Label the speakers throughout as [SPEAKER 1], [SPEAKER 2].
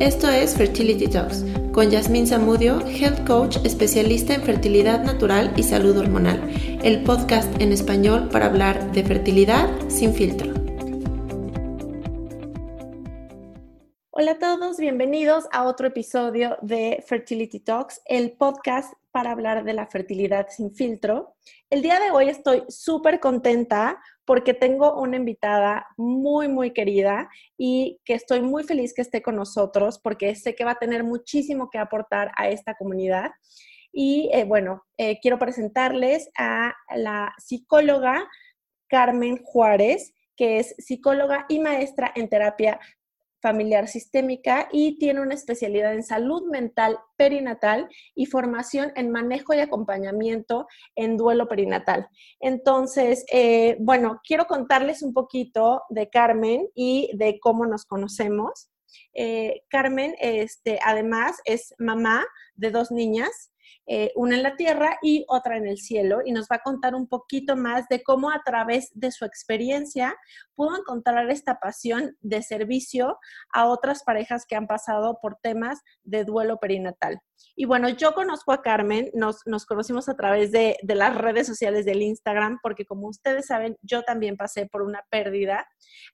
[SPEAKER 1] Esto es Fertility Talks con Yasmín Zamudio, Health Coach especialista en fertilidad natural y salud hormonal, el podcast en español para hablar de fertilidad sin filtro. Hola a todos, bienvenidos a otro episodio de Fertility Talks, el podcast para hablar de la fertilidad sin filtro. El día de hoy estoy súper contenta porque tengo una invitada muy, muy querida y que estoy muy feliz que esté con nosotros porque sé que va a tener muchísimo que aportar a esta comunidad. Y eh, bueno, eh, quiero presentarles a la psicóloga Carmen Juárez que es psicóloga y maestra en terapia familiar sistémica y tiene una especialidad en salud mental perinatal y formación en manejo y acompañamiento en duelo perinatal. Entonces, eh, bueno, quiero contarles un poquito de Carmen y de cómo nos conocemos. Eh, Carmen, este, además, es mamá de dos niñas eh, una en la tierra y otra en el cielo, y nos va a contar un poquito más de cómo a través de su experiencia pudo encontrar esta pasión de servicio a otras parejas que han pasado por temas de duelo perinatal. Y bueno, yo conozco a Carmen, nos, conocimos a través de, de, las redes sociales del Instagram, porque como ustedes saben, yo también pasé por una pérdida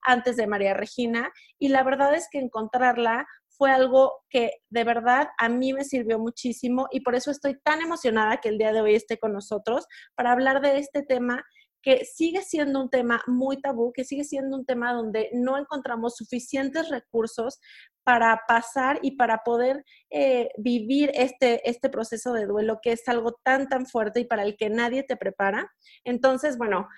[SPEAKER 1] antes de María Regina, y la verdad es que encontrarla fue algo que de verdad a mí me sirvió muchísimo y por eso estoy tan emocionada que el día de hoy esté con nosotros para hablar de este tema que sigue siendo un tema muy tabú, que sigue siendo un tema donde no encontramos suficientes recursos para pasar y para poder eh, vivir este, este proceso de duelo que es algo tan, tan fuerte y para el que nadie te prepara. Entonces, bueno,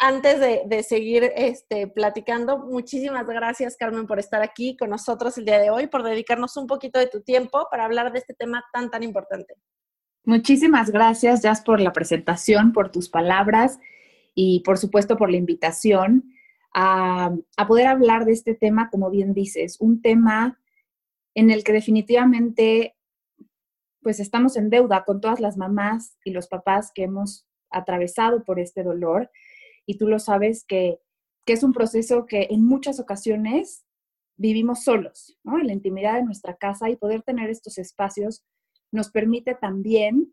[SPEAKER 1] antes de, seguir este, platicando, muchísimas gracias, Carmen, por estar aquí con nosotros el día de hoy, por dedicarnos un poquito de tu tiempo para hablar de este tema tan, tan importante.
[SPEAKER 2] Muchísimas gracias, Jazz, por la presentación, por tus palabras y, por supuesto, por la invitación a, a poder hablar de este tema, como bien dices, un tema en el que definitivamente pues estamos en deuda con todas las mamás y los papás que hemos atravesado por este dolor y tú lo sabes que, es un proceso que en muchas ocasiones vivimos solos, ¿no? En la intimidad de nuestra casa y poder tener estos espacios nos permite también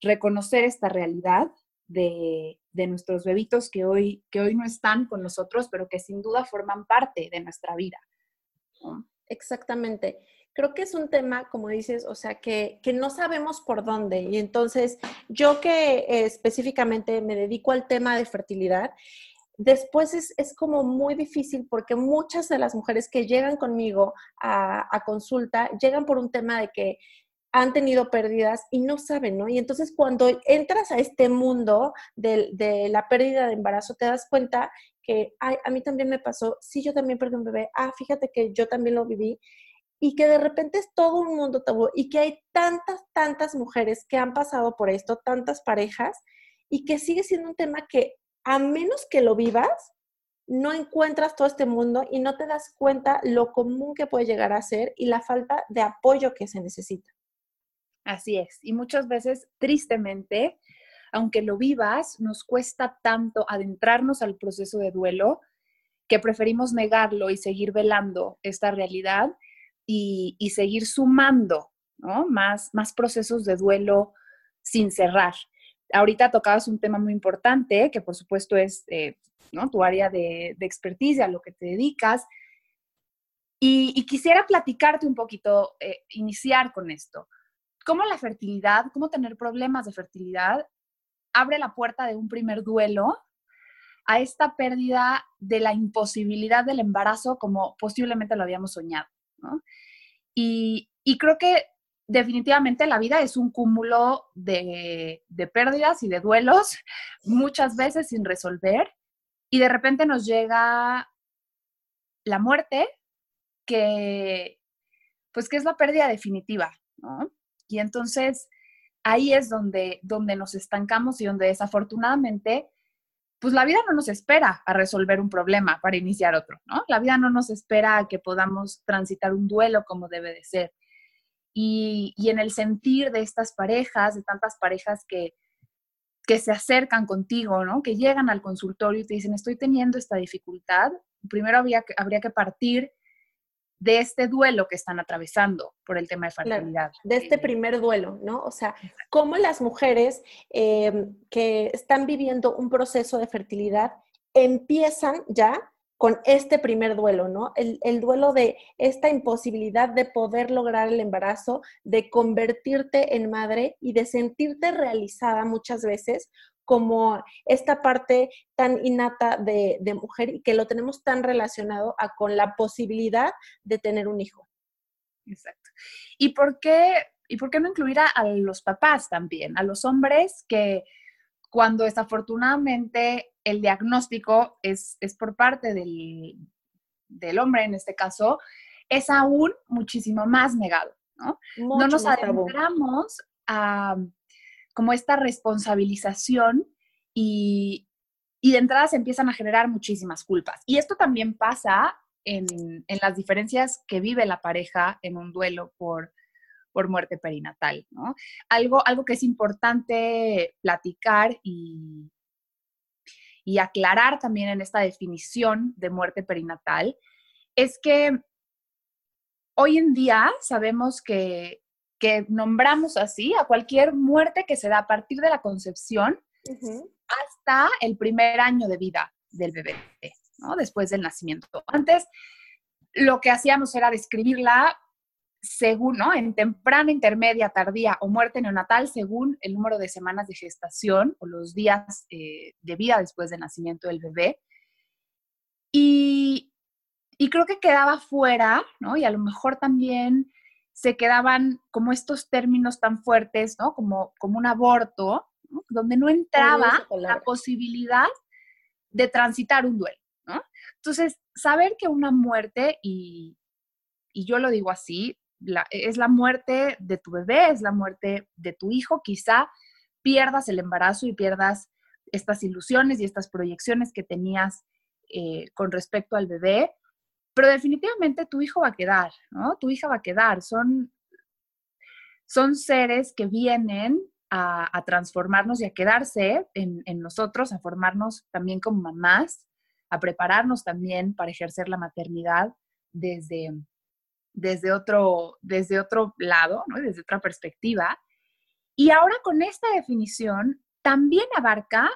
[SPEAKER 2] reconocer esta realidad de, nuestros bebitos que hoy, que hoy no están con nosotros, pero que sin duda forman parte de nuestra vida.
[SPEAKER 1] Exactamente creo que es un tema, como dices, o sea, que, no sabemos por dónde. Y entonces, yo que eh, específicamente me dedico al tema de fertilidad, después es, como muy difícil porque muchas de las mujeres que llegan conmigo a, consulta llegan por un tema de que han tenido pérdidas y no saben, ¿no? Y entonces cuando entras a este mundo de, de, la pérdida de embarazo, te das cuenta que, ay, a mí también me pasó, sí, yo también perdí un bebé, ah, fíjate que yo también lo viví y que de repente es todo un mundo tabú y que hay tantas, tantas mujeres que han pasado por esto, tantas parejas, y que sigue siendo un tema que a menos que lo vivas, no encuentras todo este mundo y no te das cuenta lo común que puede llegar a ser y la falta de apoyo que se necesita.
[SPEAKER 2] Así es. Y muchas veces, tristemente, aunque lo vivas, nos cuesta tanto adentrarnos al proceso de duelo que preferimos negarlo y seguir velando esta realidad y, seguir sumando más, más procesos de duelo sin cerrar. Ahorita tocabas un tema muy importante, que por supuesto es eh, tu área de, de a lo que te dedicas. Y, quisiera platicarte un poquito, eh, iniciar con esto. ¿Cómo la fertilidad, cómo tener problemas de fertilidad abre la puerta de un primer duelo a esta pérdida de la imposibilidad del embarazo como posiblemente lo habíamos soñado? Y, creo que definitivamente la vida es un cúmulo de, pérdidas y de duelos, muchas veces sin resolver, y de repente nos llega la muerte, que pues que es la pérdida definitiva, Y entonces ahí es donde, donde nos estancamos y donde desafortunadamente pues la vida no nos espera a resolver un problema para iniciar otro, ¿no? La vida no nos espera a que podamos transitar un duelo como debe de ser. Y, en el sentir de estas parejas, de tantas parejas que, que se acercan contigo, ¿no? Que llegan al consultorio y te dicen, estoy teniendo esta dificultad, primero habría que, habría que partir de este duelo que están atravesando por el tema de fertilidad.
[SPEAKER 1] de este primer duelo, ¿no? O sea, cómo las mujeres em, que están viviendo un proceso de fertilidad empiezan ya con este primer duelo, ¿no? El, el, duelo de esta imposibilidad de poder lograr el embarazo, de convertirte en madre y de sentirte realizada muchas veces como esta parte tan innata de, mujer y que lo tenemos tan relacionado a, con la posibilidad de tener un hijo.
[SPEAKER 2] Exacto. ¿Y por qué, y por qué no incluir a, los papás también, a los hombres que cuando desafortunadamente el diagnóstico es, es por parte del, del, hombre en este caso, es aún muchísimo más negado, ¿no? no nos adentramos a como esta responsabilización y, de entrada se empiezan a generar muchísimas culpas. Y esto también pasa en, las diferencias que vive la pareja en un duelo por, por muerte perinatal, ¿no? Algo, algo que es importante platicar y, y aclarar también en esta definición de muerte perinatal es que hoy en día sabemos que que nombramos así a cualquier muerte que se da a partir de la concepción hasta el primer año de vida del bebé, ¿no? Después del nacimiento. Antes, lo que hacíamos era describirla según, ¿no? En temprana, intermedia, tardía o muerte neonatal, según el número de semanas de gestación o los días eh, de vida después del nacimiento del bebé. Y, y creo que quedaba fuera, ¿no? Y a lo mejor también se quedaban como estos términos tan fuertes, ¿no? Como, como un aborto, donde no entraba la posibilidad de transitar un duelo, ¿no? Entonces, saber que una muerte, y, yo lo digo así, es la muerte de tu bebé, es la muerte de tu hijo, quizá pierdas el embarazo y pierdas estas ilusiones y estas proyecciones que tenías eh, con respecto al bebé, pero definitivamente tu hijo va a quedar, ¿no? Tu hija va a quedar. Son, son seres que vienen a, transformarnos y a quedarse en, nosotros, a formarnos también como mamás, a prepararnos también para ejercer la maternidad desde, desde, otro, desde otro lado, ¿no? desde otra perspectiva. Y ahora con esta definición también abarca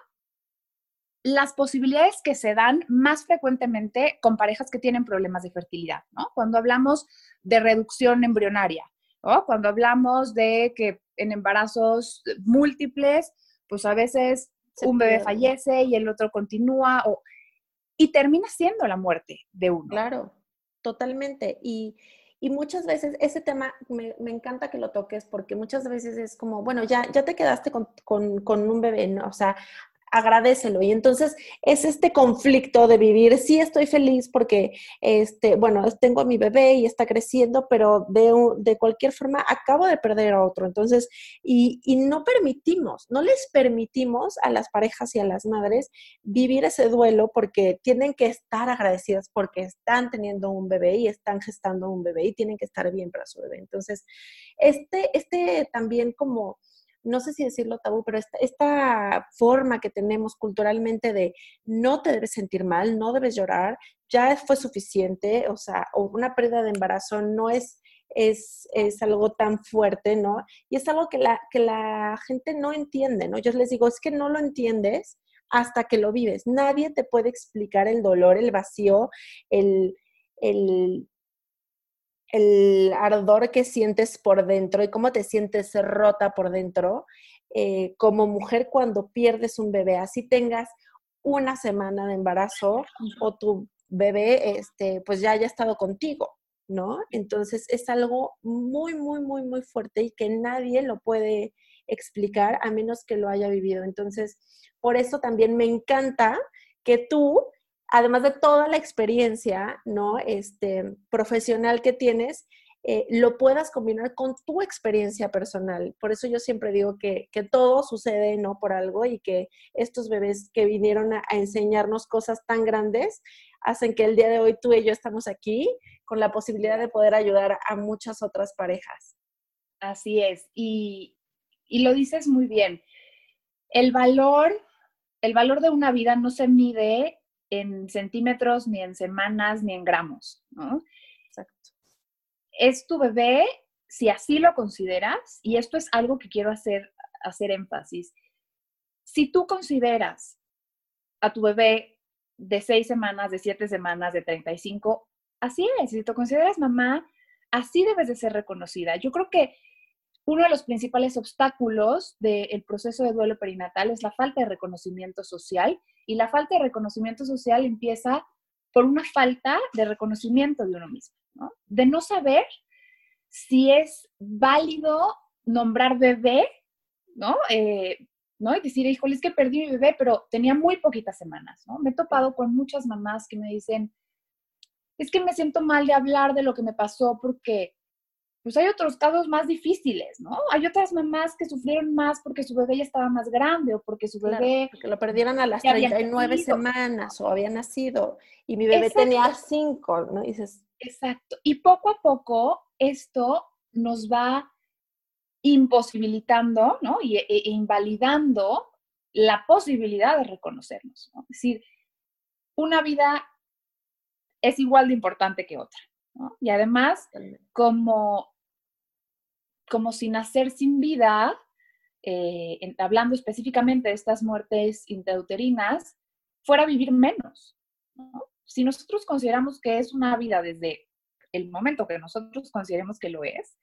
[SPEAKER 2] las posibilidades que se dan más frecuentemente con parejas que tienen problemas de fertilidad, ¿no? Cuando hablamos de reducción embrionaria, ¿no? Cuando hablamos de que en embarazos múltiples, pues a veces un bebé fallece y el otro continúa o, y termina siendo la muerte de uno.
[SPEAKER 1] Claro, totalmente. Y, muchas veces ese tema me, encanta que lo toques porque muchas veces es como, bueno, ya, ya te quedaste con, con un bebé, ¿no? O sea, agradecelo. Y entonces es este conflicto de vivir, sí estoy feliz porque, este, bueno, tengo a mi bebé y está creciendo, pero de, de cualquier forma acabo de perder a otro. Entonces, y, y, no permitimos, no les permitimos a las parejas y a las madres vivir ese duelo porque tienen que estar agradecidas porque están teniendo un bebé y están gestando un bebé y tienen que estar bien para su bebé. Entonces, este, este también como no sé si decirlo tabú, pero esta, forma que tenemos culturalmente de no te debes sentir mal, no debes llorar, ya fue suficiente, o sea, una pérdida de embarazo no es, es, es, algo tan fuerte, ¿no? Y es algo que la, que la gente no entiende, ¿no? Yo les digo, es que no lo entiendes hasta que lo vives. Nadie te puede explicar el dolor, el vacío, el, el el ardor que sientes por dentro y cómo te sientes rota por dentro eh, como mujer cuando pierdes un bebé, así tengas una semana de embarazo o tu bebé este, pues ya haya estado contigo, ¿no? Entonces es algo muy, muy, muy, muy fuerte y que nadie lo puede explicar a menos que lo haya vivido. Entonces, por eso también me encanta que tú además de toda la experiencia, ¿no? Este, profesional que tienes, eh, lo puedas combinar con tu experiencia personal. Por eso yo siempre digo que, todo sucede, ¿no? Por algo y que estos bebés que vinieron a, enseñarnos cosas tan grandes hacen que el día de hoy tú y yo estamos aquí con la posibilidad de poder ayudar a muchas otras parejas.
[SPEAKER 2] Así es. Y, y lo dices muy bien. El valor, el valor de una vida no se mide en centímetros, ni en semanas, ni en gramos, ¿no? Exacto. es tu bebé, si así lo consideras, y esto es algo que quiero hacer, hacer énfasis, si tú consideras a tu bebé de seis semanas, de siete semanas, de 35, así es, si te consideras mamá, así debes de ser reconocida. Yo creo que uno de los principales obstáculos del proceso de duelo perinatal es la falta de reconocimiento social y la falta de reconocimiento social empieza por una falta de reconocimiento de uno mismo, ¿no? de no saber si es válido nombrar bebé, ¿no? Eh, ¿no? Y decir, híjole, es que perdí mi bebé, pero tenía muy poquitas semanas, ¿no? Me he topado con muchas mamás que me dicen, es que me siento mal de hablar de lo que me pasó porque pues hay otros casos más difíciles, ¿no? Hay otras mamás que sufrieron más porque su bebé ya estaba más grande o porque su bebé...
[SPEAKER 1] porque lo perdieron a las 39 semanas o había nacido y mi bebé tenía 5, ¿no? dices...
[SPEAKER 2] Exacto. Y poco a poco esto nos va imposibilitando, ¿no? Y, e, e invalidando la posibilidad de reconocernos, ¿no? Es decir, una vida es igual de importante que otra. ¿No? Y además, como, como sin nacer sin vida, eh, hablando específicamente de estas muertes intrauterinas, fuera a vivir menos. Si nosotros consideramos que es una vida desde el momento que nosotros consideremos que lo es,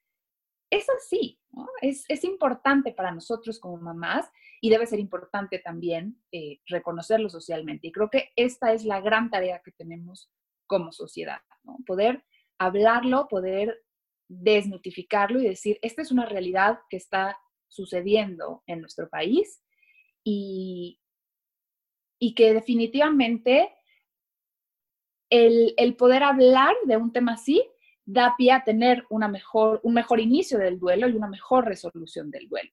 [SPEAKER 2] es así, es, es, importante para nosotros como mamás y debe ser importante también eh, reconocerlo socialmente. Y creo que esta es la gran tarea que tenemos como sociedad, ¿no? Poder hablarlo, poder desnotificarlo y decir, esta es una realidad que está sucediendo en nuestro país y, y que definitivamente el, el, poder hablar de un tema así da pie a tener una mejor, un mejor inicio del duelo y una mejor resolución del duelo.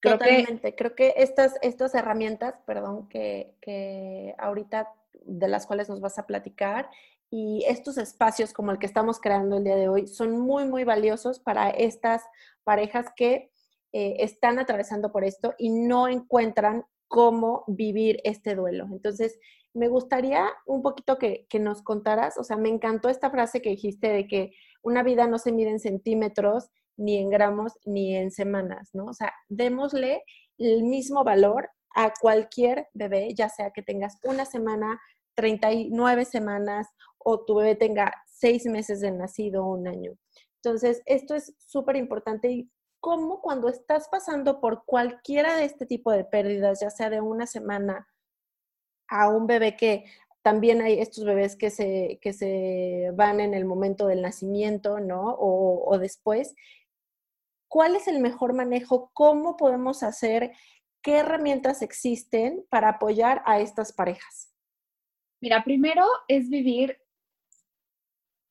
[SPEAKER 1] Creo Totalmente. Creo que estas, estas herramientas, perdón, que, que ahorita de las cuales nos vas a platicar y estos espacios como el que estamos creando el día de hoy son muy, muy valiosos para estas parejas que eh, están atravesando por esto y no encuentran cómo vivir este duelo. Entonces, me gustaría un poquito que, que, nos contaras, o sea, me encantó esta frase que dijiste de que una vida no se mide en centímetros, ni en gramos, ni en semanas, ¿no? O sea, démosle el mismo valor a cualquier bebé, ya sea que tengas una semana, 39 semanas o tu bebé tenga seis meses de nacido o un año. Entonces, esto es súper importante y cómo cuando estás pasando por cualquiera de este tipo de pérdidas, ya sea de una semana a un bebé que también hay estos bebés que se, que se van en el momento del nacimiento, ¿no? O después. ¿Cuál es el mejor manejo? ¿Cómo podemos hacer? ¿Qué herramientas existen para apoyar a estas parejas?
[SPEAKER 2] Mira, primero es vivir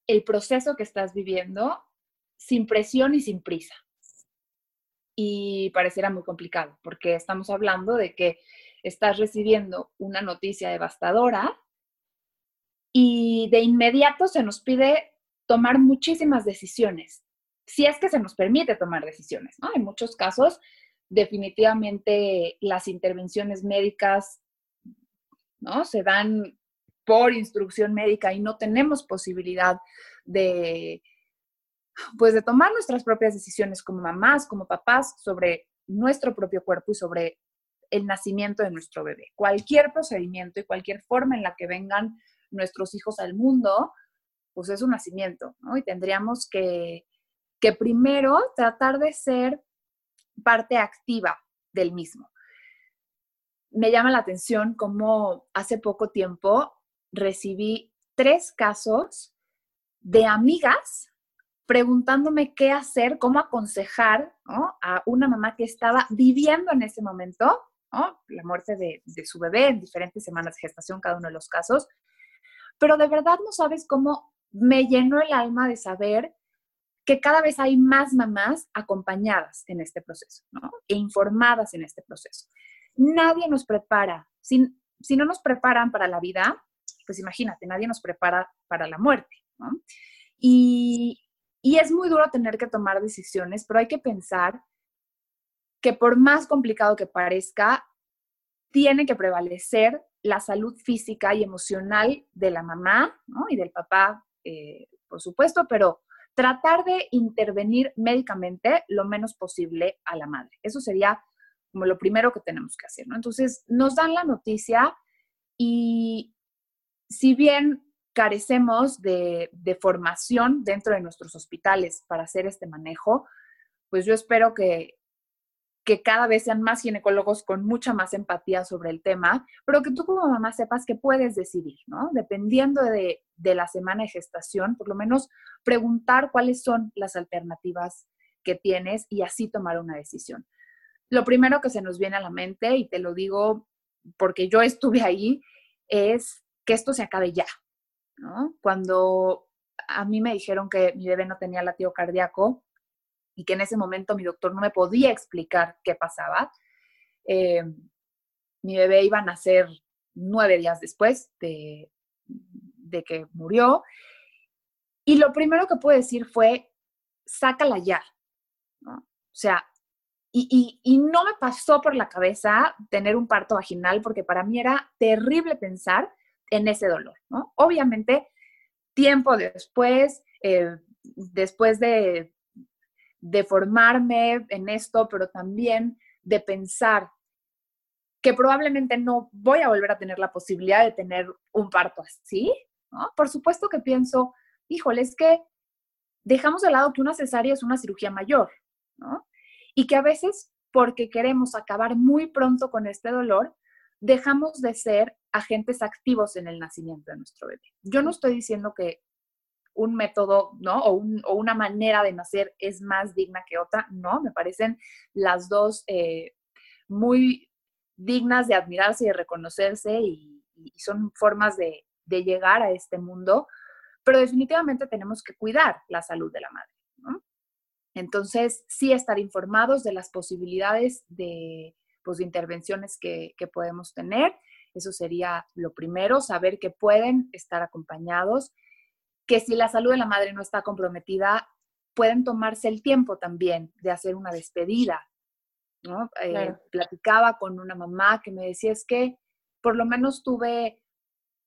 [SPEAKER 2] el proceso que estás viviendo sin presión y sin prisa. Y pareciera muy complicado, porque estamos hablando de que estás recibiendo una noticia devastadora y de inmediato se nos pide tomar muchísimas decisiones, si es que se nos permite tomar decisiones, ¿no? En muchos casos, definitivamente las intervenciones médicas, ¿no? Se dan por instrucción médica y no tenemos posibilidad de, pues, de tomar nuestras propias decisiones como mamás, como papás, sobre nuestro propio cuerpo y sobre el nacimiento de nuestro bebé. Cualquier procedimiento y cualquier forma en la que vengan nuestros hijos al mundo, pues es un nacimiento, ¿no? Y tendríamos que, que primero tratar de ser parte activa del mismo. Me llama la atención cómo hace poco tiempo recibí tres casos de amigas preguntándome qué hacer, cómo aconsejar a una mamá que estaba viviendo en ese momento la muerte de, de, su bebé en diferentes semanas de gestación, cada uno de los casos. Pero de verdad no sabes cómo me llenó el alma de saber que cada vez hay más mamás acompañadas en este proceso ¿no? e informadas en este proceso. Nadie nos prepara, si, si no nos preparan para la vida, pues imagínate, nadie nos prepara para la muerte. Y, y es muy duro tener que tomar decisiones, pero hay que pensar que por más complicado que parezca, tiene que prevalecer la salud física y emocional de la mamá y del papá, eh, por supuesto, pero, tratar de intervenir médicamente lo menos posible a la madre. Eso sería como lo primero que tenemos que hacer. Entonces, nos dan la noticia y si bien carecemos de, de, formación dentro de nuestros hospitales para hacer este manejo, pues yo espero que, que cada vez sean más ginecólogos con mucha más empatía sobre el tema, pero que tú como mamá sepas que puedes decidir, ¿no? Dependiendo de, de la semana de gestación, por lo menos preguntar cuáles son las alternativas que tienes y así tomar una decisión. Lo primero que se nos viene a la mente, y te lo digo porque yo estuve ahí, es que esto se acabe ya. Cuando a mí me dijeron que mi bebé no tenía latido cardíaco, y que en ese momento mi doctor no me podía explicar qué pasaba. Eh, mi bebé iba a nacer nueve días después de, de que murió. Y lo primero que pude decir fue, sácala ya. O sea, y, y, no me pasó por la cabeza tener un parto vaginal porque para mí era terrible pensar en ese dolor. ¿no? Obviamente, tiempo después, eh, después de de formarme en esto, pero también de pensar que probablemente no voy a volver a tener la posibilidad de tener un parto así, ¿no? Por supuesto que pienso, híjole, es que dejamos de lado que una cesárea es una cirugía mayor, ¿no? Y que a veces, porque queremos acabar muy pronto con este dolor, dejamos de ser agentes activos en el nacimiento de nuestro bebé. Yo no estoy diciendo que un método, ¿no? O, una manera de nacer es más digna que otra, no, me parecen las dos eh, muy dignas de admirarse y de reconocerse y, son formas de, llegar a este mundo, pero definitivamente tenemos que cuidar la salud de la madre. Entonces, sí estar informados de las posibilidades de, pues, intervenciones que, que podemos tener. Eso sería lo primero, saber que pueden estar acompañados que si la salud de la madre no está comprometida, pueden tomarse el tiempo también de hacer una despedida. ¿no? Eh, platicaba con una mamá que me decía, es que por lo menos tuve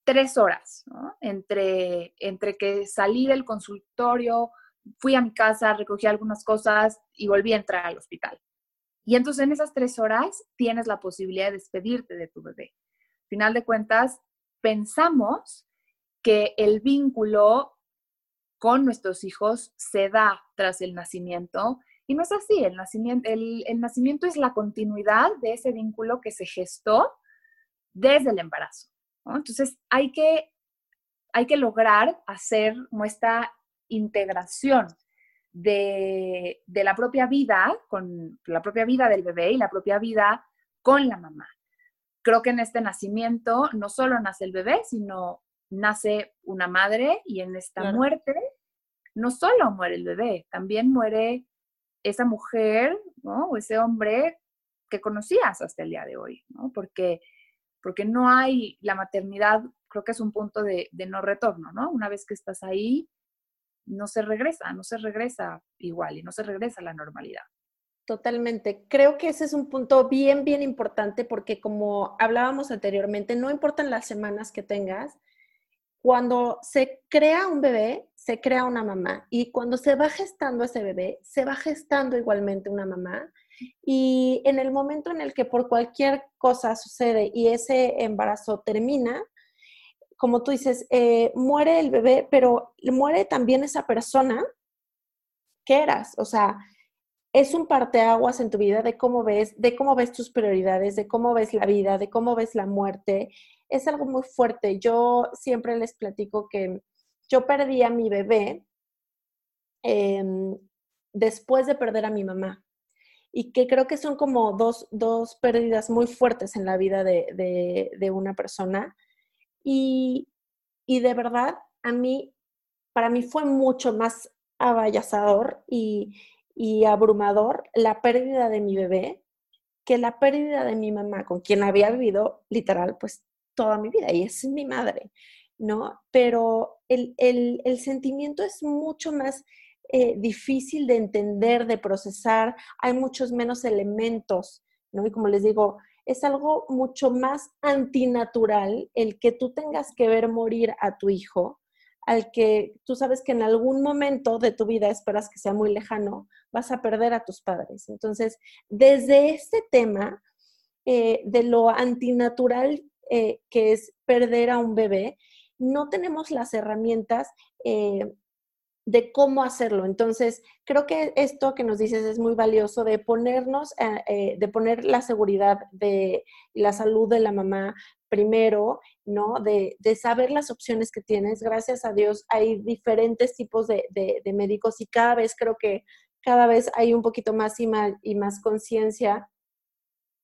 [SPEAKER 2] tres horas ¿no? entre, entre que salí del consultorio, fui a mi casa, recogí algunas cosas y volví a entrar al hospital. Y entonces en esas tres horas tienes la posibilidad de despedirte de tu bebé. Final de cuentas, pensamos que el vínculo con nuestros hijos se da tras el nacimiento y no es así, el nacimiento, el, nacimiento es la continuidad de ese vínculo que se gestó desde el embarazo. Entonces hay que, hay que lograr hacer esta integración de, de, la propia vida, con la propia vida del bebé y la propia vida con la mamá. Creo que en este nacimiento no solo nace el bebé, sino nace una madre y en esta muerte no solo muere el bebé, también muere esa mujer ¿no? o ese hombre que conocías hasta el día de hoy, ¿no? Porque, porque no hay, la maternidad creo que es un punto de, de no retorno, ¿no? Una vez que estás ahí, no se regresa, no se regresa igual y no se regresa a la normalidad.
[SPEAKER 1] Totalmente. Creo que ese es un punto bien, bien importante porque como hablábamos anteriormente, no importan las semanas que tengas, cuando se crea un bebé, se crea una mamá. Y cuando se va gestando ese bebé, se va gestando igualmente una mamá. Y en el momento en el que por cualquier cosa sucede y ese embarazo termina, como tú dices, eh, muere el bebé, pero muere también esa persona que eras. O sea, es un parteaguas en tu vida de cómo ves, de cómo ves tus prioridades, de cómo ves la vida, de cómo ves la muerte es algo muy fuerte. Yo siempre les platico que yo perdí a mi bebé em, después de perder a mi mamá y que creo que son como dos, dos pérdidas muy fuertes en la vida de, de, una persona. Y, y, de verdad, a mí, para mí fue mucho más abayazador y, y abrumador la pérdida de mi bebé que la pérdida de mi mamá, con quien había vivido literal, pues toda mi vida y es mi madre, ¿no? Pero el, sentimiento es mucho más eh, difícil de entender, de procesar, hay muchos menos elementos, ¿no? Y como les digo, es algo mucho más antinatural el que tú tengas que ver morir a tu hijo al que tú sabes que en algún momento de tu vida, esperas que sea muy lejano, vas a perder a tus padres. Entonces, desde este tema eh, de lo antinatural eh, que es perder a un bebé, no tenemos las herramientas eh, de cómo hacerlo. Entonces, creo que esto que nos dices es muy valioso de ponernos, de poner la seguridad de la salud de la mamá primero, ¿no? De, saber las opciones que tienes. Gracias a Dios hay diferentes tipos de, médicos y cada vez creo que cada vez hay un poquito más y más, y más conciencia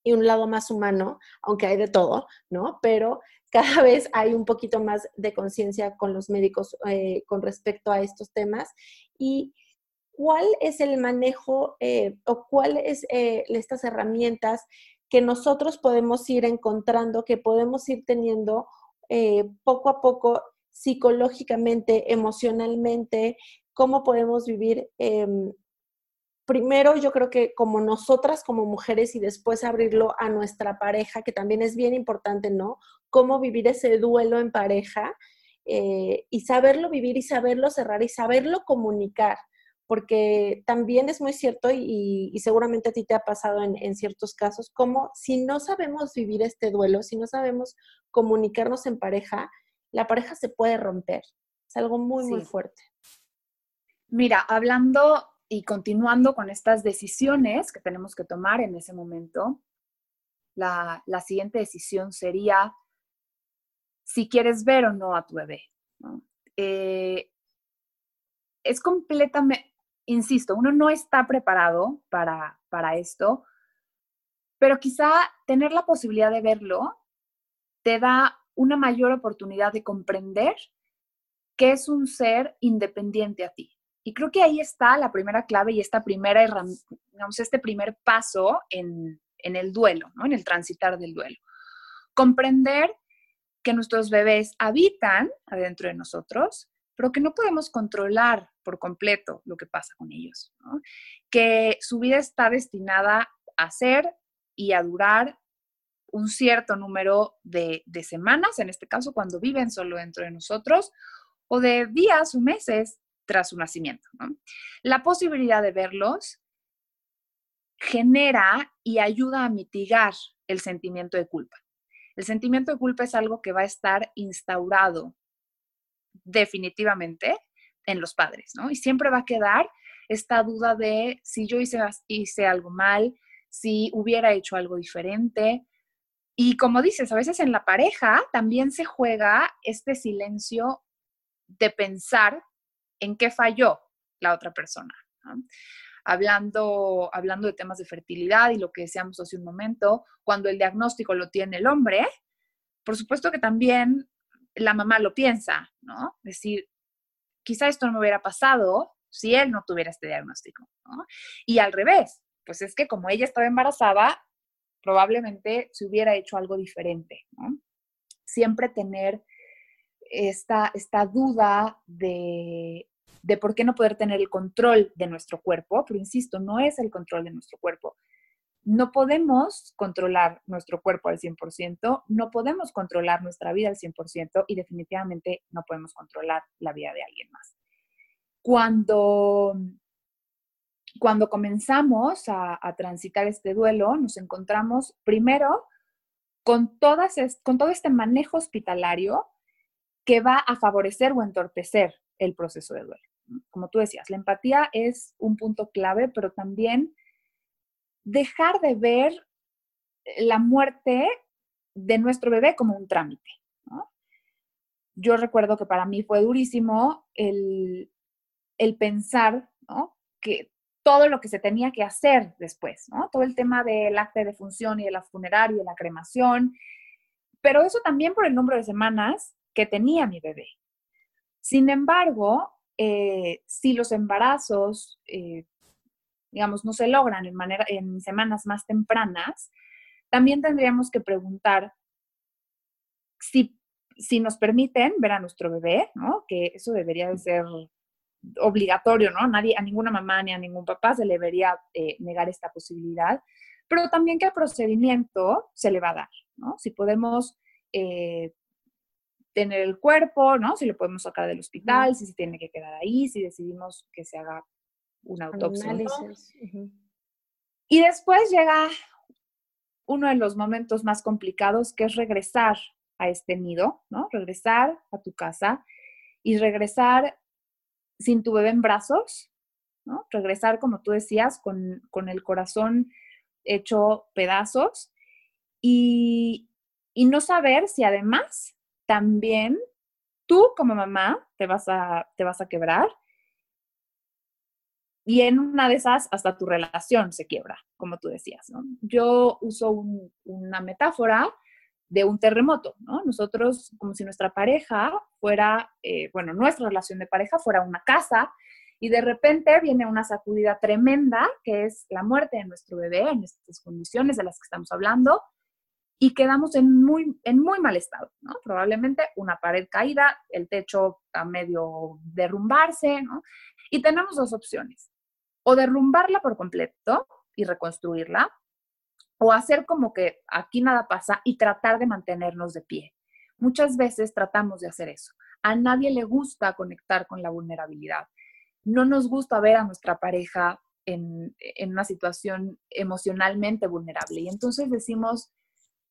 [SPEAKER 1] y un lado más humano, aunque hay de todo, ¿no? Pero cada vez hay un poquito más de conciencia con los médicos eh, con respecto a estos temas. Y cuál es el manejo eh, o cuáles eh, estas herramientas que nosotros podemos ir encontrando, que podemos ir teniendo eh, poco a poco psicológicamente, emocionalmente, cómo podemos vivir. Primero, yo creo que como nosotras, como mujeres, y después abrirlo a nuestra pareja, que también es bien importante, ¿no? Cómo vivir ese duelo en pareja eh, y saberlo vivir y saberlo cerrar y saberlo comunicar porque también es muy cierto y, seguramente a ti te ha pasado en, ciertos casos, como si no sabemos vivir este duelo, si no sabemos comunicarnos en pareja, la pareja se puede romper. Es algo muy, muy fuerte.
[SPEAKER 2] Mira, hablando y continuando con estas decisiones que tenemos que tomar en ese momento, la, siguiente decisión sería si quieres ver o no a tu bebé. Eh, es completamente, insisto, uno no está preparado para, para esto, pero quizá tener la posibilidad de verlo te da una mayor oportunidad de comprender que es un ser independiente a ti. Y creo que ahí está la primera clave y esta primera digamos, este primer paso en, en el duelo, ¿no? en el transitar del duelo. Comprender que nuestros bebés habitan adentro de nosotros, pero que no podemos controlar por completo lo que pasa con ellos, que su vida está destinada a ser y a durar un cierto número de, semanas, en este caso cuando viven solo dentro de nosotros, o de días o meses tras su nacimiento. La posibilidad de verlos genera y ayuda a mitigar el sentimiento de culpa. El sentimiento de culpa es algo que va a estar instaurado definitivamente en los padres, ¿no? Y siempre va a quedar esta duda de si yo hice, hice algo mal, si hubiera hecho algo diferente. Y como dices, a veces en la pareja también se juega este silencio de pensar en qué falló la otra persona. Hablando, hablando de temas de fertilidad y lo que decíamos hace un momento, cuando el diagnóstico lo tiene el hombre, por supuesto que también la mamá lo piensa, ¿no? Decir, quizá esto no me hubiera pasado si él no tuviera este diagnóstico, ¿no? Y al revés, pues es que como ella estaba embarazada, probablemente se hubiera hecho algo diferente. Siempre tener esta, esta duda de, de por qué no poder tener el control de nuestro cuerpo, pero insisto, no es el control de nuestro cuerpo, no podemos controlar nuestro cuerpo al 100%, no podemos controlar nuestra vida al 100% y definitivamente no podemos controlar la vida de alguien más. Cuando, cuando comenzamos a, transitar este duelo, nos encontramos primero con, todas, con todo este manejo hospitalario que va a favorecer o entorpecer el proceso de duelo. Como tú decías, la empatía es un punto clave, pero también dejar de ver la muerte de nuestro bebé como un trámite. Yo recuerdo que para mí fue durísimo el, pensar que todo lo que se tenía que hacer después, todo el tema del acta de función y de la funeraria y la cremación, pero eso también por el número de semanas que tenía mi bebé. Sin embargo, eh, si los embarazos eh, digamos, no se logran en, semanas más tempranas, también tendríamos que preguntar si, si nos permiten ver a nuestro bebé, ¿no? Que eso debería de ser obligatorio, ¿no? Nadie, a ninguna mamá ni a ningún papá se le debería eh, negar esta posibilidad, pero también que el procedimiento se le va a dar, ¿no? Si podemos tener el cuerpo, ¿no? Si lo podemos sacar del hospital, si se tiene que quedar ahí, si decidimos que se haga una autopsia. Y después llega uno de los momentos más complicados, que es regresar a este nido, ¿no? Regresar a tu casa y regresar sin tu bebé en brazos, ¿no? Regresar, como tú decías, con, con el corazón hecho pedazos y, y no saber si además también tú como mamá te vas a, te vas a quebrar y en una de esas hasta tu relación se quiebra, como tú decías. Yo uso una metáfora de un terremoto, ¿no? Nosotros, como si nuestra pareja fuera, eh, bueno, nuestra relación de pareja fuera una casa y de repente viene una sacudida tremenda, que es la muerte de nuestro bebé en estas condiciones de las que estamos hablando, y quedamos en muy, en muy mal estado. Probablemente una pared caída, el techo a medio derrumbarse. Y tenemos dos opciones, o derrumbarla por completo y reconstruirla, o hacer como que aquí nada pasa y tratar de mantenernos de pie. Muchas veces tratamos de hacer eso. A nadie le gusta conectar con la vulnerabilidad. No nos gusta ver a nuestra pareja en, en una situación emocionalmente vulnerable. Y entonces decimos,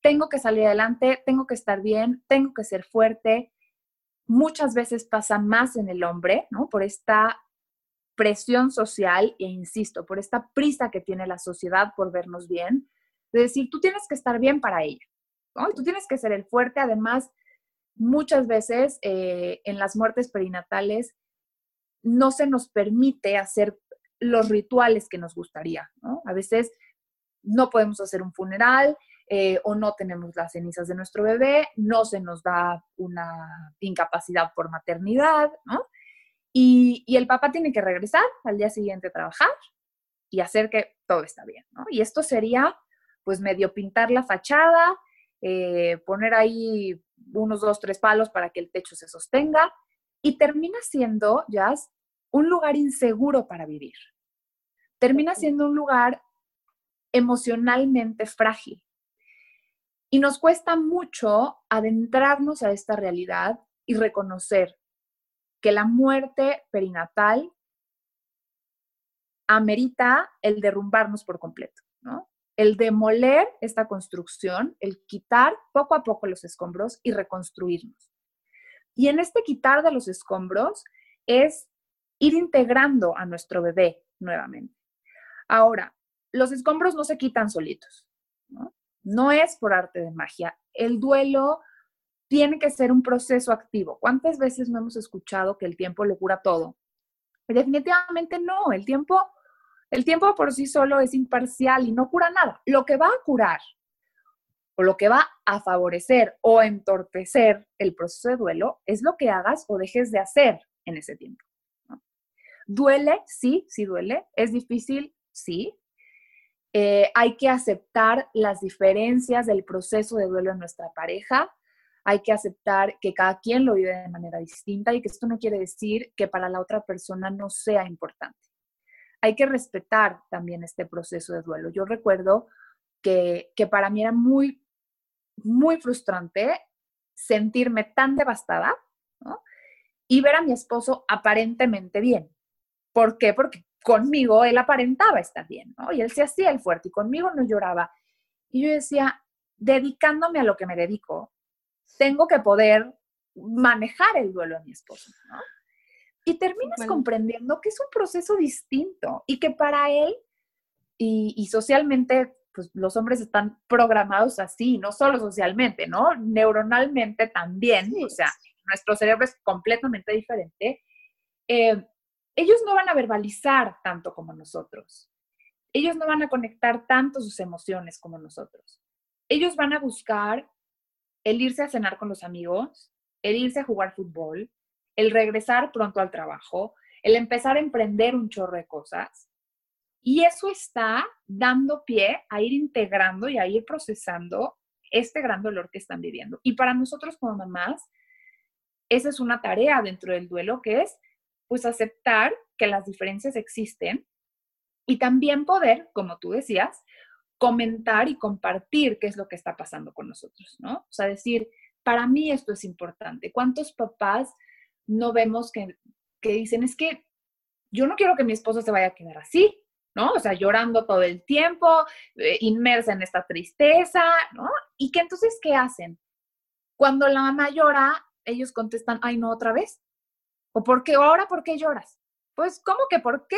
[SPEAKER 2] tengo que salir adelante, tengo que estar bien, tengo que ser fuerte. Muchas veces pasa más en el hombre, ¿no? Por esta presión social e insisto, por esta prisa que tiene la sociedad por vernos bien, de decir, tú tienes que estar bien para ella, ¿no? tú tienes que ser el fuerte. Además, muchas veces eh, en las muertes perinatales no se nos permite hacer los rituales que nos gustaría, ¿no? A veces no podemos hacer un funeral, eh, o no tenemos las cenizas de nuestro bebé, no se nos da una incapacidad por maternidad, ¿no? Y, el papá tiene que regresar al día siguiente a trabajar y hacer que todo está bien, ¿no? Y esto sería, pues, medio pintar la fachada, eh, poner ahí unos dos, tres palos para que el techo se sostenga y termina siendo, ya, un lugar inseguro para vivir. Termina siendo un lugar emocionalmente frágil. Y nos cuesta mucho adentrarnos a esta realidad y reconocer que la muerte perinatal amerita el derrumbarnos por completo, ¿no? El demoler esta construcción, el quitar poco a poco los escombros y reconstruirnos. Y en este quitar de los escombros es ir integrando a nuestro bebé nuevamente. Ahora, los escombros no se quitan solitos, ¿no? No es por arte de magia. El duelo tiene que ser un proceso activo. ¿Cuántas veces no hemos escuchado que el tiempo lo cura todo? definitivamente no, el tiempo, el tiempo por sí solo es imparcial y no cura nada. Lo que va a curar o lo que va a favorecer o entorpecer el proceso de duelo es lo que hagas o dejes de hacer en ese tiempo. ¿Duele? Sí, sí duele. ¿Es difícil? Sí. Eh, hay que aceptar las diferencias del proceso de duelo en nuestra pareja. Hay que aceptar que cada quien lo vive de manera distinta y que esto no quiere decir que para la otra persona no sea importante. Hay que respetar también este proceso de duelo. Yo recuerdo que, que para mí era muy, muy frustrante sentirme tan devastada y ver a mi esposo aparentemente bien. ¿Por qué? Porque conmigo él aparentaba estar bien, ¿no? Y él se hacía el fuerte y conmigo no lloraba. Y yo decía, dedicándome a lo que me dedico, tengo que poder manejar el duelo de mi esposo, ¿no? Y terminas comprendiendo que es un proceso distinto y que para él y, socialmente, pues los hombres están programados así, no solo socialmente, ¿no? Neuronalmente también, o sea, nuestro cerebro es completamente diferente. Eh, ellos no van a verbalizar tanto como nosotros. Ellos no van a conectar tanto sus emociones como nosotros. Ellos van a buscar el irse a cenar con los amigos, el irse a jugar fútbol, el regresar pronto al trabajo, el empezar a emprender un chorro de cosas. Y eso está dando pie a ir integrando y a ir procesando este gran dolor que están viviendo. Y para nosotros como mamás, esa es una tarea dentro del duelo que es pues aceptar que las diferencias existen y también poder, como tú decías, comentar y compartir qué es lo que está pasando con nosotros, ¿no? O sea, decir, para mí esto es importante. ¿Cuántos papás no vemos que, que dicen, es que yo no quiero que mi esposo se vaya a quedar así, ¿no? O sea, llorando todo el tiempo, eh, inmersa en esta tristeza, ¿no? Y que entonces, ¿qué hacen? Cuando la mamá llora, ellos contestan, ay, no, otra vez. ¿O por qué? ahora por qué lloras? Pues, ¿cómo que por qué?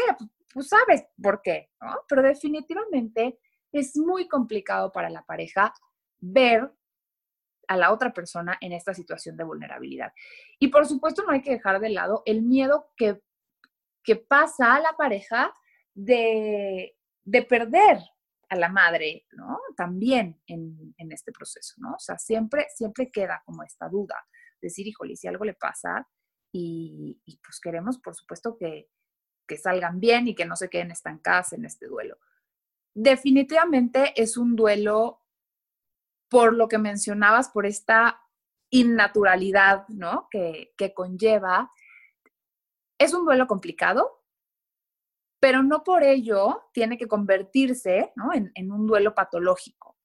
[SPEAKER 2] Pues, sabes por qué, ¿no? Pero definitivamente es muy complicado para la pareja ver a la otra persona en esta situación de vulnerabilidad. Y por supuesto no hay que dejar de lado el miedo que, que pasa a la pareja de, perder a la madre, ¿no? También en, este proceso, ¿no? O sea, siempre, siempre queda como esta duda, decir, híjole, si algo le pasa y, pues queremos, por supuesto, que, que salgan bien y que no se queden estancadas en este duelo. Definitivamente es un duelo por lo que mencionabas, por esta innaturalidad, ¿no? Que, que conlleva. Es un duelo complicado, pero no por ello tiene que convertirse en, un duelo patológico.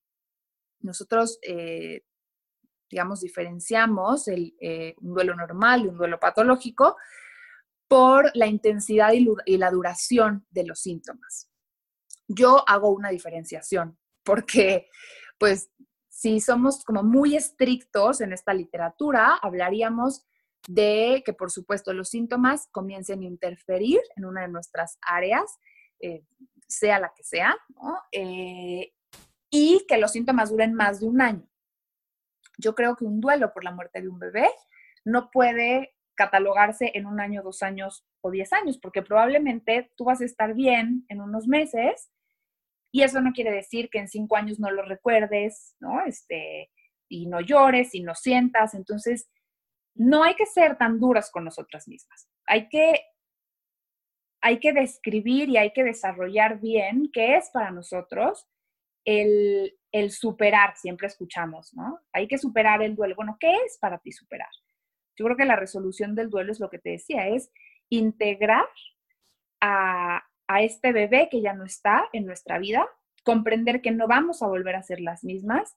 [SPEAKER 2] Nosotros, eh, digamos, diferenciamos el, eh, un duelo normal y un duelo patológico por la intensidad y, y la duración de los síntomas. Yo hago una diferenciación porque, pues, si somos como muy estrictos en esta literatura, hablaríamos de que, por supuesto, los síntomas comiencen a interferir en una de nuestras áreas, eh, sea la que sea, eh, y que los síntomas duren más de un año. Yo creo que un duelo por la muerte de un bebé no puede catalogarse en un año, dos años o diez años, porque probablemente tú vas a estar bien en unos meses y eso no quiere decir que en cinco años no lo recuerdes, ¿no? Este, y no llores y no sientas. Entonces, no hay que ser tan duras con nosotras mismas. Hay que, hay que describir y hay que desarrollar bien qué es para nosotros el, el superar, siempre escuchamos, ¿no? Hay que superar el duelo. Bueno, ¿qué es para ti superar? Yo creo que la resolución del duelo es lo que te decía, es integrar a, a este bebé que ya no está en nuestra vida, comprender que no vamos a volver a ser las mismas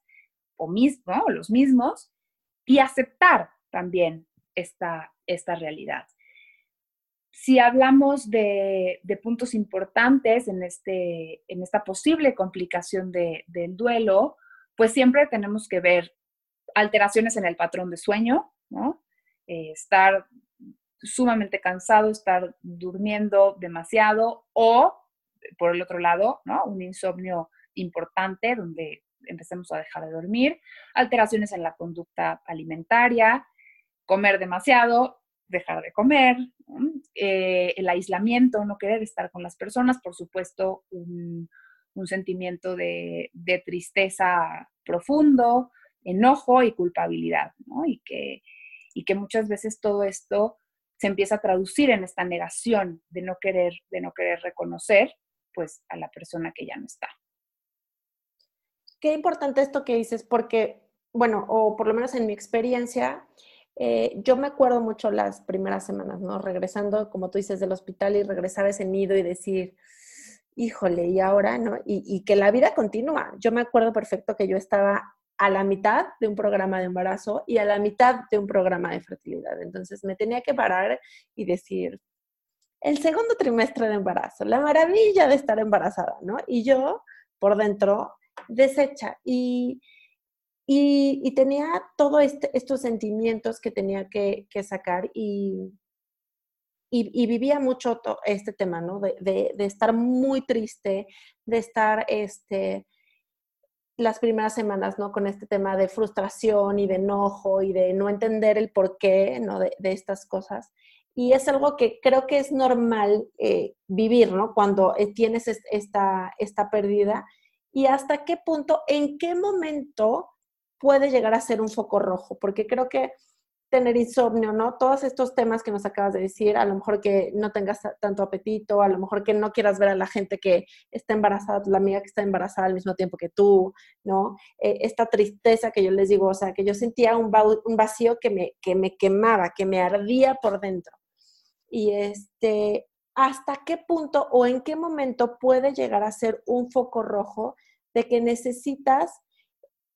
[SPEAKER 2] o mismo, los mismos, y aceptar también esta, esta realidad. Si hablamos de, puntos importantes en, este, en esta posible complicación del duelo, pues siempre tenemos que ver alteraciones en el patrón de sueño. Eh, estar sumamente cansado, estar durmiendo demasiado o, por el otro lado, un insomnio importante donde empecemos a dejar de dormir, alteraciones en la conducta alimentaria, comer demasiado, dejar de comer, eh, el aislamiento, no querer estar con las personas, por supuesto, un, sentimiento de, tristeza profundo, enojo y culpabilidad, ¿no? Y que, y que muchas veces todo esto se empieza a traducir en esta negación de no querer, de no querer reconocer, pues, a la persona que ya no está.
[SPEAKER 1] Qué importante esto que dices, porque, bueno, o por lo menos en mi experiencia, eh, yo me acuerdo mucho las primeras semanas, ¿no? Regresando, como tú dices, del hospital y regresar a ese nido y decir, híjole, y ahora, ¿no? Y, que la vida continúa. Yo me acuerdo perfecto que yo estaba a la mitad de un programa de embarazo y a la mitad de un programa de fertilidad. Entonces me tenía que parar y decir, el segundo trimestre de embarazo, la maravilla de estar embarazada, ¿no? Y yo por dentro deshecha. Y, y, tenía todos este, estos sentimientos que tenía que, sacar y, y, vivía mucho este tema, ¿no? De, estar muy triste, de estar este, las primeras semanas, ¿no? Con este tema de frustración y de enojo y de no entender el porqué, ¿no? De, estas cosas. Y es algo que creo que es normal eh, vivir, ¿no? Cuando eh, tienes esta, esta pérdida. Y hasta qué punto, en qué momento puede llegar a ser un foco rojo, porque creo que tener insomnio, ¿no? Todos estos temas que nos acabas de decir, a lo mejor que no tengas tanto apetito, a lo mejor que no quieras ver a la gente que está embarazada, la amiga que está embarazada al mismo tiempo que tú, ¿no? Eh, esta tristeza que yo les digo, o sea, que yo sentía un, vacío que me, que me quemaba, que me ardía por dentro. Y este, ¿hasta qué punto o en qué momento puede llegar a ser un foco rojo de que necesitas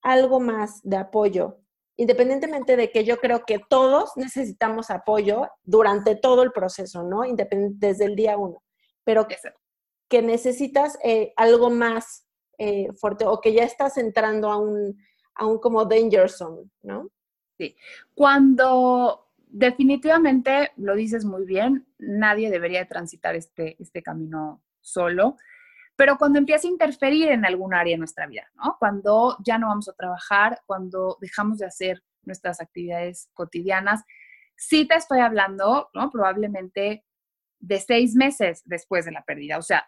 [SPEAKER 1] algo más de apoyo independientemente de que yo creo que todos necesitamos apoyo durante todo el proceso, ¿no? desde el día uno, pero que, que necesitas eh, algo más eh, fuerte o que ya estás entrando a un, a un como danger zone, ¿no?
[SPEAKER 2] Sí. Cuando definitivamente, lo dices muy bien, nadie debería transitar este, este camino solo, pero cuando empieza a interferir en algún área de nuestra vida, ¿no? Cuando ya no vamos a trabajar, cuando dejamos de hacer nuestras actividades cotidianas, sí te estoy hablando, ¿no? Probablemente de seis meses después de la pérdida. O sea,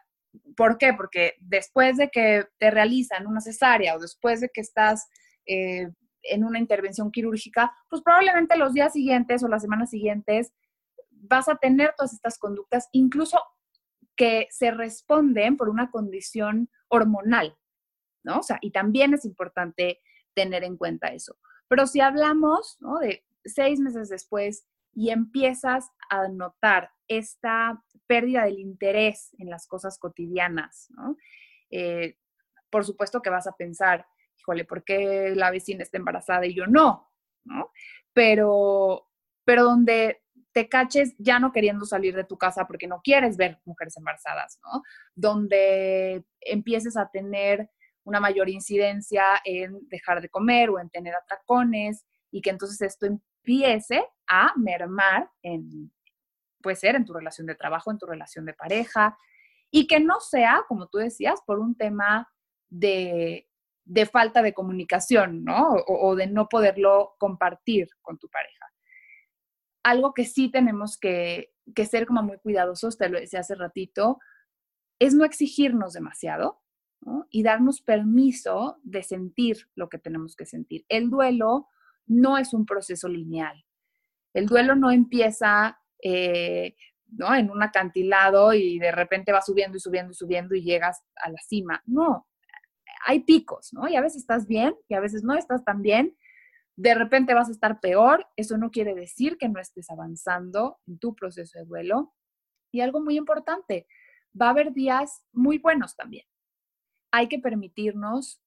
[SPEAKER 2] ¿por qué? Porque después de que te realizan una cesárea o después de que estás eh, en una intervención quirúrgica, pues probablemente los días siguientes o las semanas siguientes vas a tener todas estas conductas, incluso que se responden por una condición hormonal, ¿no? O sea, y también es importante tener en cuenta eso. Pero si hablamos. De seis meses después y empiezas a notar esta pérdida del interés en las cosas cotidianas, ¿no? Eh, por supuesto que vas a pensar, híjole, ¿por qué la vecina está embarazada y yo no? ¿no? Pero, pero donde te caches ya no queriendo salir de tu casa porque no quieres ver mujeres embarazadas, ¿no? Donde empieces a tener una mayor incidencia en dejar de comer o en tener atracones y que entonces esto empiece a mermar en, puede ser en tu relación de trabajo, en tu relación de pareja, y que no sea, como tú decías, por un tema de de falta de comunicación, ¿no? O, de no poderlo compartir con tu pareja. Algo que sí tenemos que, ser como muy cuidadosos, te lo decía hace ratito, es no exigirnos demasiado y darnos permiso de sentir lo que tenemos que sentir. El duelo no es un proceso lineal. El duelo no empieza eh, ¿no? en un acantilado y de repente va subiendo y subiendo y subiendo y llegas a la cima. No, hay picos, ¿no? Y a veces estás bien y a veces no estás tan bien. De repente vas a estar peor. Eso no quiere decir que no estés avanzando en tu proceso de duelo. Y algo muy importante, va a haber días muy buenos también. Hay que permitirnos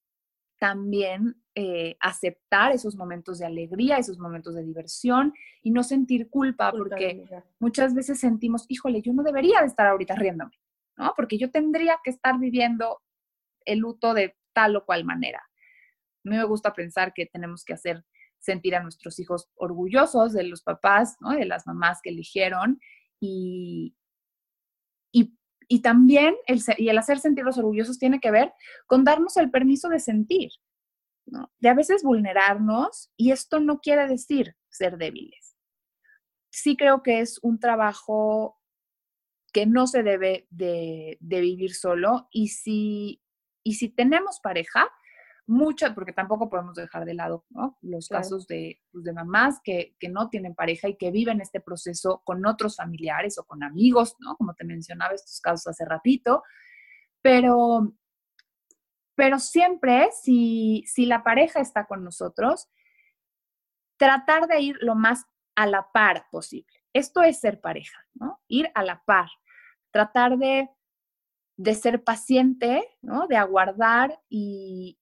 [SPEAKER 2] también eh, aceptar esos momentos de alegría, esos momentos de diversión y no sentir culpa, porque muchas veces sentimos, híjole, yo no debería de estar ahorita riéndome, ¿no? Porque yo tendría que estar viviendo el luto de tal o cual manera. A mí me gusta pensar que tenemos que hacer sentir a nuestros hijos orgullosos de los papás, de las mamás que eligieron y, y, también el, y el hacer sentirlos orgullosos tiene que ver con darnos el permiso de sentir, de a veces vulnerarnos y esto no quiere decir ser débiles. Sí creo que es un trabajo que no se debe de, de vivir solo y si y si tenemos pareja, muchas, porque tampoco podemos dejar de lado los casos de, pues, de mamás que, que, no tienen pareja y que viven este proceso con otros familiares o con amigos, ¿no? Como te mencionaba estos casos hace ratito, pero, pero siempre, si, si la pareja está con nosotros, tratar de ir lo más a la par posible. Esto es ser pareja, ¿no? Ir a la par, tratar de de ser paciente, ¿no? de aguardar y,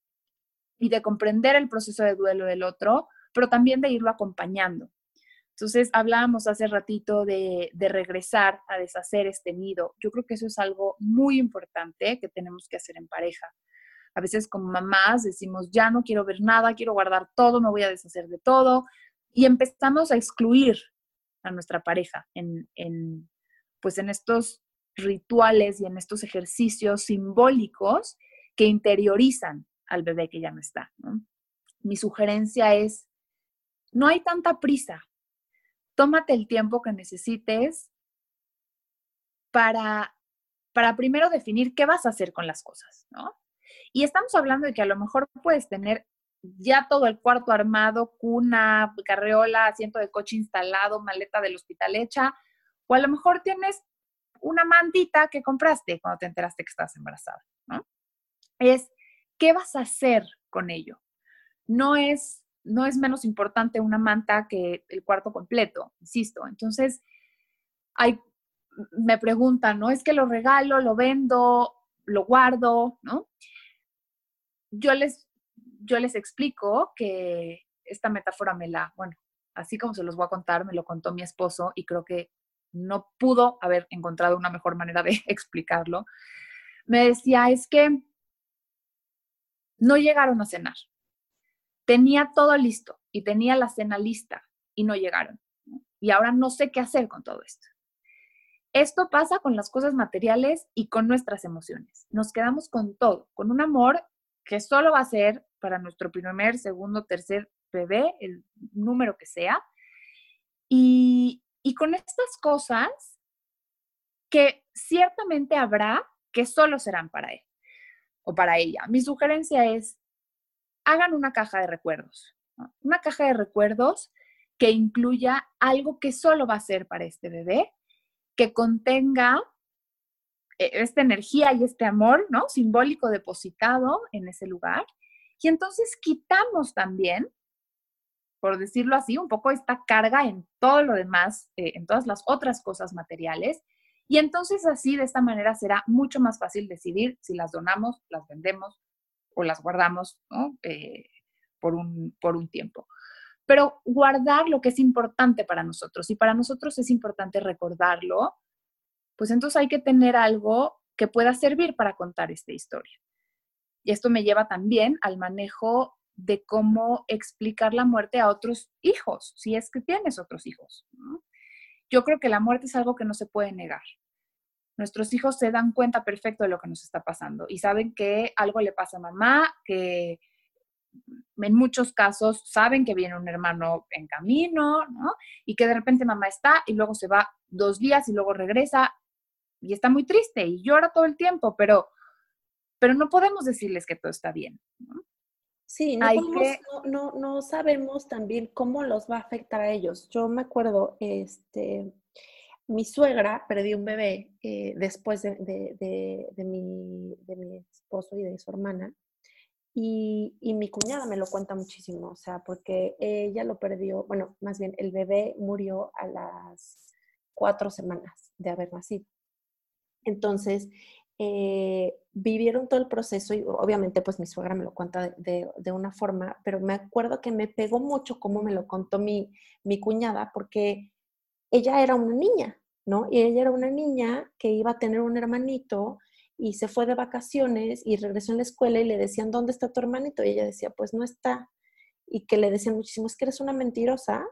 [SPEAKER 2] de comprender el proceso de duelo del otro, pero también de irlo acompañando. Entonces, hablábamos hace ratito de, de, regresar a deshacer este nido. Yo creo que eso es algo muy importante que tenemos que hacer en pareja. A veces como mamás decimos, ya no quiero ver nada, quiero guardar todo, me voy a deshacer de todo. Y empezamos a excluir a nuestra pareja en, en pues en estos rituales y en estos ejercicios simbólicos que interiorizan al bebé que ya no está. Mi sugerencia es, no hay tanta prisa. Tómate el tiempo que necesites para, para primero definir qué vas a hacer con las cosas, ¿no? Y estamos hablando de que a lo mejor puedes tener ya todo el cuarto armado, cuna, carreola, asiento de coche instalado, maleta del hospital hecha, o a lo mejor tienes una mantita que compraste cuando te enteraste que estás embarazada, ¿no? Es, ¿qué vas a hacer con ello? No es, no es menos importante una manta que el cuarto completo, insisto. Entonces, hay, me preguntan, ¿no? Es que lo regalo, lo vendo, lo guardo, ¿no? Yo les, yo les explico que esta metáfora me la, bueno, así como se los voy a contar, me lo contó mi esposo y creo que no pudo haber encontrado una mejor manera de explicarlo. Me decía, es que no llegaron a cenar. Tenía todo listo y tenía la cena lista y no llegaron. Y ahora no sé qué hacer con todo esto. Esto pasa con las cosas materiales y con nuestras emociones. Nos quedamos con todo, con un amor que solo va a ser para nuestro primer, segundo, tercer bebé, el número que sea. Y, con estas cosas que ciertamente habrá que solo serán para él o para ella. Mi sugerencia es, hagan una caja de recuerdos, una caja de recuerdos que incluya algo que solo va a ser para este bebé, que contenga eh, esta energía y este amor, ¿no? Simbólico depositado en ese lugar. Y entonces quitamos también, por decirlo así, un poco esta carga en todo lo demás, eh, en todas las otras cosas materiales, y entonces así, de esta manera, será mucho más fácil decidir si las donamos, las vendemos o las guardamos eh, por, un, por un tiempo. Pero guardar lo que es importante para nosotros, y para nosotros es importante recordarlo, pues entonces hay que tener algo que pueda servir para contar esta historia. Y esto me lleva también al manejo de cómo explicar la muerte a otros hijos, si es que tienes otros hijos. Yo creo que la muerte es algo que no se puede negar. Nuestros hijos se dan cuenta perfecto de lo que nos está pasando y saben que algo le pasa a mamá, que en muchos casos saben que viene un hermano en camino, ¿no? Y que de repente mamá está y luego se va dos días y luego regresa y está muy triste y llora todo el tiempo, pero, pero no podemos decirles que todo está bien.
[SPEAKER 1] Sí, no, no, sabemos también cómo los va a afectar a ellos. Yo me acuerdo, este, mi suegra perdió un bebé eh, después de, mi, esposo y de su hermana. Y, y, mi cuñada me lo cuenta muchísimo, o sea, porque ella lo perdió, bueno, más bien el bebé murió a las cuatro semanas de haber nacido. Entonces, eh, vivieron todo el proceso y obviamente pues mi suegra me lo cuenta de, una forma, pero me acuerdo que me pegó mucho como me lo contó mi, mi cuñada porque ella era una niña, ¿no? Y ella era una niña que iba a tener un hermanito y se fue de vacaciones y regresó en la escuela y le decían, ¿dónde está tu hermanito? Y ella decía, pues no está. Y que le decían muchísimo, es que eres una mentirosa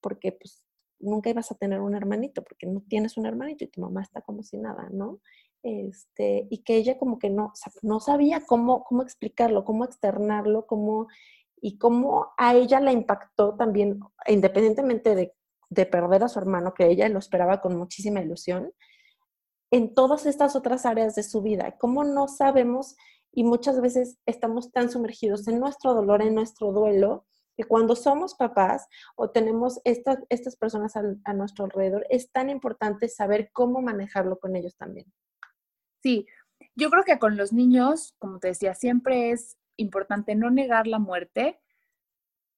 [SPEAKER 1] porque pues nunca ibas a tener un hermanito porque no tienes un hermanito y tu mamá está como si nada, ¿no? Este, y que ella como que no, no sabía cómo, cómo explicarlo, cómo externarlo, cómo, y cómo a ella la impactó también, independientemente de, de perder a su hermano, que ella lo esperaba con muchísima ilusión, en todas estas otras áreas de su vida. Cómo no sabemos y muchas veces estamos tan sumergidos en nuestro dolor, en nuestro duelo, que cuando somos papás o tenemos estas, estas personas a nuestro alrededor, es tan importante saber cómo manejarlo con ellos también.
[SPEAKER 2] Sí, yo creo que con los niños, como te decía, siempre es importante no negar la muerte,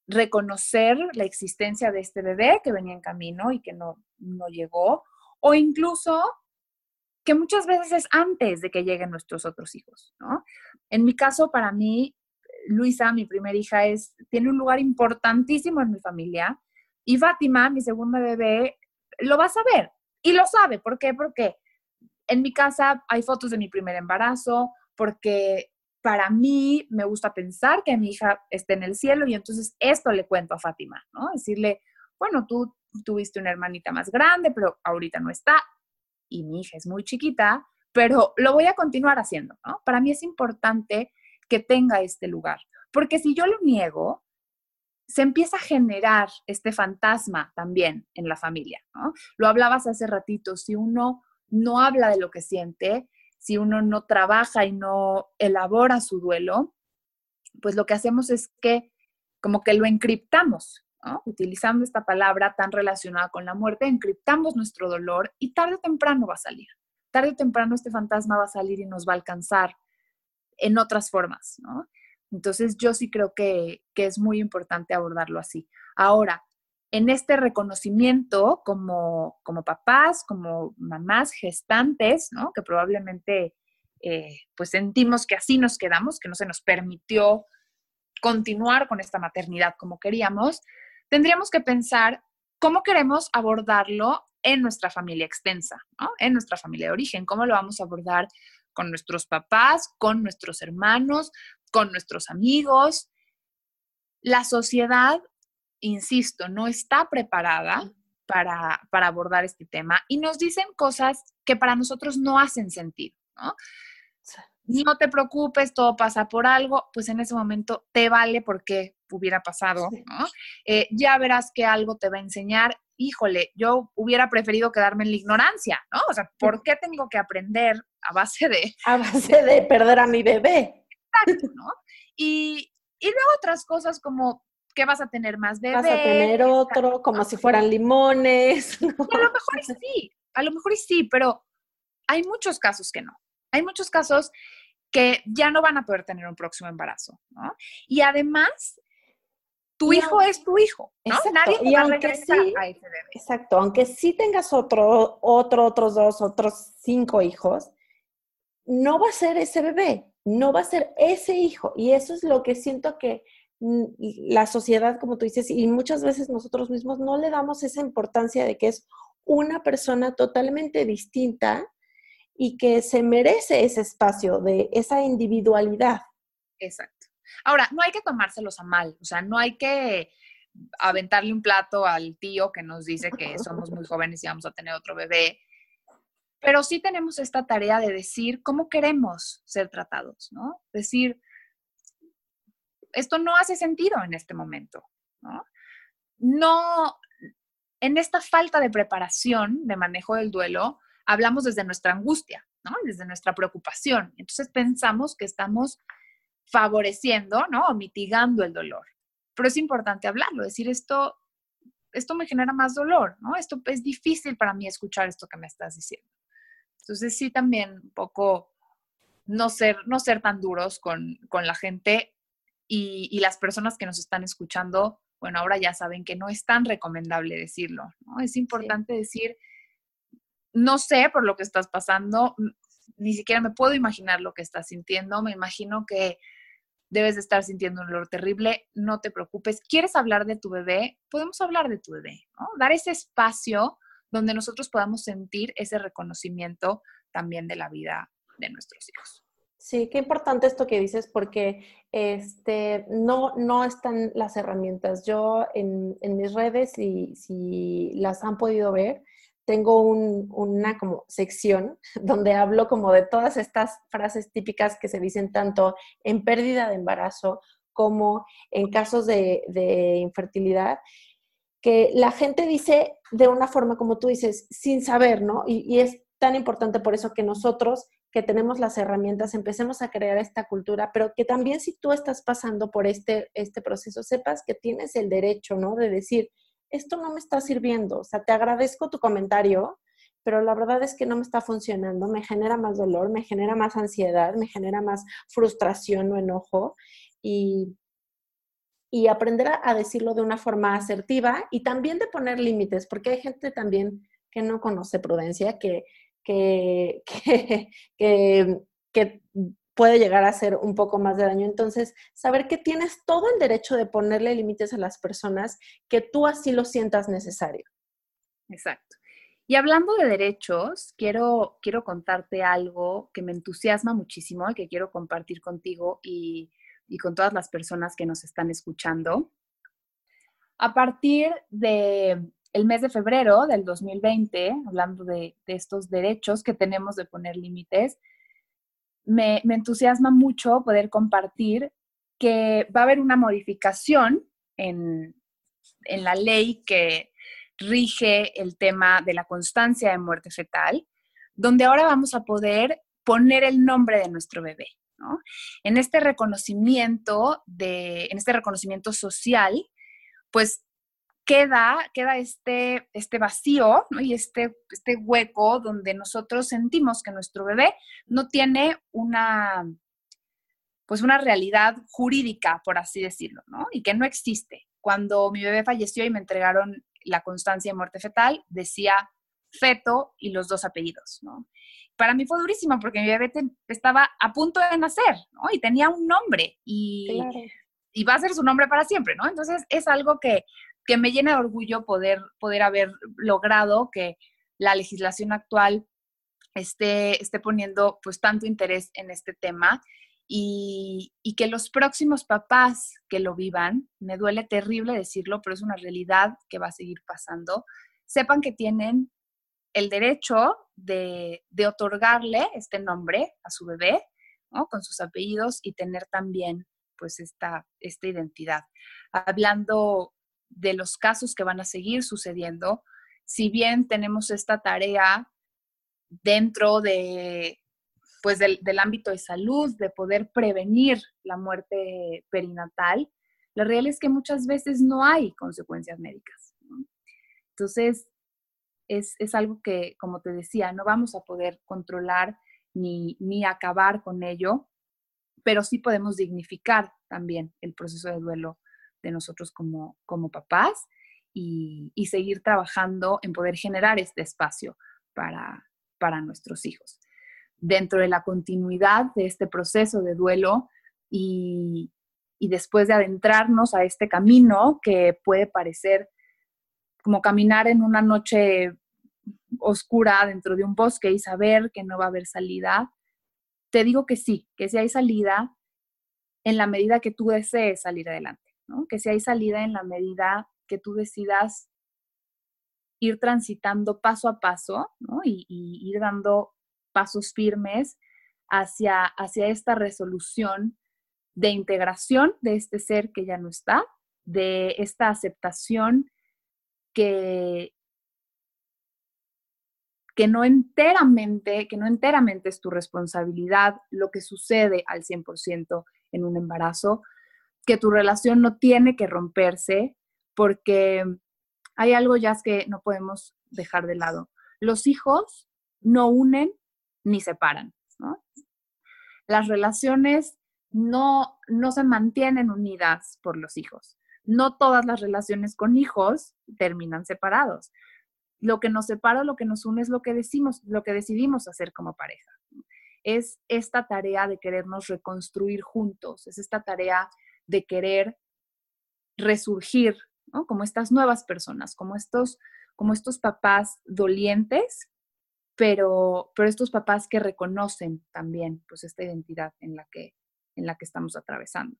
[SPEAKER 2] reconocer la existencia de este bebé que venía en camino y que no, no llegó, o incluso que muchas veces es antes de que lleguen nuestros otros hijos, ¿no? En mi caso, para mí, Luisa, mi primera hija, es, tiene un lugar importantísimo en mi familia y Fátima, mi segunda bebé, lo va a saber y lo sabe. ¿Por qué? Porque en mi casa hay fotos de mi primer embarazo, porque para mí me gusta pensar que mi hija esté en el cielo y entonces esto le cuento a Fátima, ¿no? Decirle, bueno, tú tuviste una hermanita más grande, pero ahorita no está y mi hija es muy chiquita, pero lo voy a continuar haciendo, ¿no? Para mí es importante que tenga este lugar, porque si yo lo niego, se empieza a generar este fantasma también en la familia, ¿no? Lo hablabas hace ratito, si uno no habla de lo que siente, si uno no trabaja y no elabora su duelo, pues lo que hacemos es que como que lo encriptamos, utilizando esta palabra tan relacionada con la muerte, encriptamos nuestro dolor y tarde o temprano va a salir. Tarde o temprano este fantasma va a salir y nos va a alcanzar en otras formas, Entonces yo sí creo que, que es muy importante abordarlo así. Ahora, en este reconocimiento como, como papás, como mamás gestantes, ¿no? que probablemente eh, pues sentimos que así nos quedamos, que no se nos permitió continuar con esta maternidad como queríamos, tendríamos que pensar cómo queremos abordarlo en nuestra familia extensa, en nuestra familia de origen, cómo lo vamos a abordar con nuestros papás, con nuestros hermanos, con nuestros amigos. La sociedad, insisto, no está preparada para, para abordar este tema y nos dicen cosas que para nosotros no hacen sentido, ¿no? no te preocupes, todo pasa por algo, pues en ese momento te vale porque hubiera pasado, ¿no? Eh, ya verás que algo te va a enseñar. Híjole, yo hubiera preferido quedarme en la ignorancia, ¿no? O sea, ¿por qué tengo que aprender a base de...
[SPEAKER 1] A base de perder a mi bebé.
[SPEAKER 2] Exacto, ¿no? Y, y luego otras cosas como que vas a tener más bebés.
[SPEAKER 1] Vas a tener otro, como si fueran limones.
[SPEAKER 2] a lo mejor sí, a lo mejor sí, pero hay muchos casos que no. Hay muchos casos que ya no van a poder tener un próximo embarazo, ¿no? Y además, tu hijo es tu hijo, ¿no? Nadie te va a regresar a ese bebé.
[SPEAKER 1] Exacto, aunque sí tengas otro, otro, otros dos, otros cinco hijos, no va a ser ese bebé, no va a ser ese hijo. Y eso es lo que siento que la sociedad, como tú dices, y muchas veces nosotros mismos no le damos esa importancia de que es una persona totalmente distinta y que se merece ese espacio de esa individualidad.
[SPEAKER 2] Exacto. Ahora, no hay que tomárselos a mal, o sea, no hay que aventarle un plato al tío que nos dice que somos muy jóvenes y vamos a tener otro bebé, pero sí tenemos esta tarea de decir cómo queremos ser tratados, ¿no? Decir, esto no hace sentido en este momento, ¿no? En esta falta de preparación de manejo del duelo, hablamos desde nuestra angustia, ¿no? Desde nuestra preocupación. Entonces pensamos que estamos favoreciendo, ¿no? O mitigando el dolor. Pero es importante hablarlo, decir esto, esto me genera más dolor, ¿no? Esto es difícil para mí escuchar esto que me estás diciendo. Entonces sí también un poco no ser, no ser tan duros con, la gente y, y, las personas que nos están escuchando, bueno, ahora ya saben que no es tan recomendable decirlo, ¿no? Es importante decir, no sé por lo que estás pasando, ni siquiera me puedo imaginar lo que estás sintiendo, me imagino que debes de estar sintiendo un dolor terrible, no te preocupes. ¿Quieres hablar de tu bebé? Podemos hablar de tu bebé, ¿no? Dar ese espacio donde nosotros podamos sentir ese reconocimiento también de la vida de nuestros hijos.
[SPEAKER 1] Sí, qué importante esto que dices porque este, no, no están las herramientas. Yo en, mis redes, si, si las han podido ver, tengo una como sección donde hablo como de todas estas frases típicas que se dicen tanto en pérdida de embarazo como en casos de, infertilidad, que la gente dice de una forma, como tú dices, sin saber, ¿no? Y es tan importante por eso que nosotros que tenemos las herramientas, empecemos a crear esta cultura, pero que también si tú estás pasando por este, este proceso, sepas que tienes el derecho, ¿no? De decir, esto no me está sirviendo, o sea, te agradezco tu comentario, pero la verdad es que no me está funcionando, me genera más dolor, me genera más ansiedad, me genera más frustración o enojo y, y aprender a, decirlo de una forma asertiva y también de poner límites, porque hay gente también que no conoce prudencia, que, que, que, que puede llegar a hacer un poco más de daño. Entonces, saber que tienes todo el derecho de ponerle límites a las personas que tú así lo sientas necesario.
[SPEAKER 2] Exacto. Y hablando de derechos, quiero, quiero contarte algo que me entusiasma muchísimo y que quiero compartir contigo y, con todas las personas que nos están escuchando. A partir de el mes de febrero del 2020, hablando de, estos derechos que tenemos de poner límites, me, entusiasma mucho poder compartir que va a haber una modificación en, la ley que rige el tema de la constancia de muerte fetal, donde ahora vamos a poder poner el nombre de nuestro bebé. En este reconocimiento de, en este reconocimiento social, pues queda, queda este, este vacío y este, este hueco donde nosotros sentimos que nuestro bebé no tiene una, pues una realidad jurídica, por así decirlo, ¿no? Y que no existe. Cuando mi bebé falleció y me entregaron la constancia de muerte fetal, decía feto y los dos apellidos, ¿no? Para mí fue durísimo porque mi bebé estaba a punto de nacer, ¿no? Y tenía un nombre y y va a ser su nombre para siempre, ¿no? Entonces es algo que, que me llena de orgullo poder, poder haber logrado que la legislación actual esté, esté poniendo pues tanto interés en este tema y, y, que los próximos papás que lo vivan, me duele terrible decirlo, pero es una realidad que va a seguir pasando, sepan que tienen el derecho de, de otorgarle este nombre a su bebé, ¿no? con sus apellidos y tener también pues esta, esta identidad. Hablando de los casos que van a seguir sucediendo, si bien tenemos esta tarea dentro de, pues del, ámbito de salud, de poder prevenir la muerte perinatal, la realidad es que muchas veces no hay consecuencias médicas. Entonces, es, es, algo que, como te decía, no vamos a poder controlar ni, ni acabar con ello, pero sí podemos dignificar también el proceso de duelo de nosotros como, como papás y, seguir trabajando en poder generar este espacio para, para nuestros hijos. Dentro de la continuidad de este proceso de duelo y, y después de adentrarnos a este camino que puede parecer como caminar en una noche oscura dentro de un bosque y saber que no va a haber salida, te digo que sí, que si hay salida en la medida que tú desees salir adelante, ¿no? que si hay salida en la medida que tú decidas ir transitando paso a paso y, ir dando pasos firmes hacia, hacia esta resolución de integración de este ser que ya no está, de esta aceptación que, que no enteramente, que no enteramente es tu responsabilidad lo que sucede al 100% en un embarazo, que tu relación no tiene que romperse porque hay algo ya que no podemos dejar de lado. Los hijos no unen ni separan, Las relaciones no, no se mantienen unidas por los hijos. No todas las relaciones con hijos terminan separados lo que nos separa, lo que nos une es lo que decimos, lo que decidimos hacer como pareja. Es esta tarea de querernos reconstruir juntos, es esta tarea de querer resurgir, Como estas nuevas personas, como estos, como estos papás dolientes, pero, pero estos papás que reconocen también pues esta identidad en la que, en la que estamos atravesando.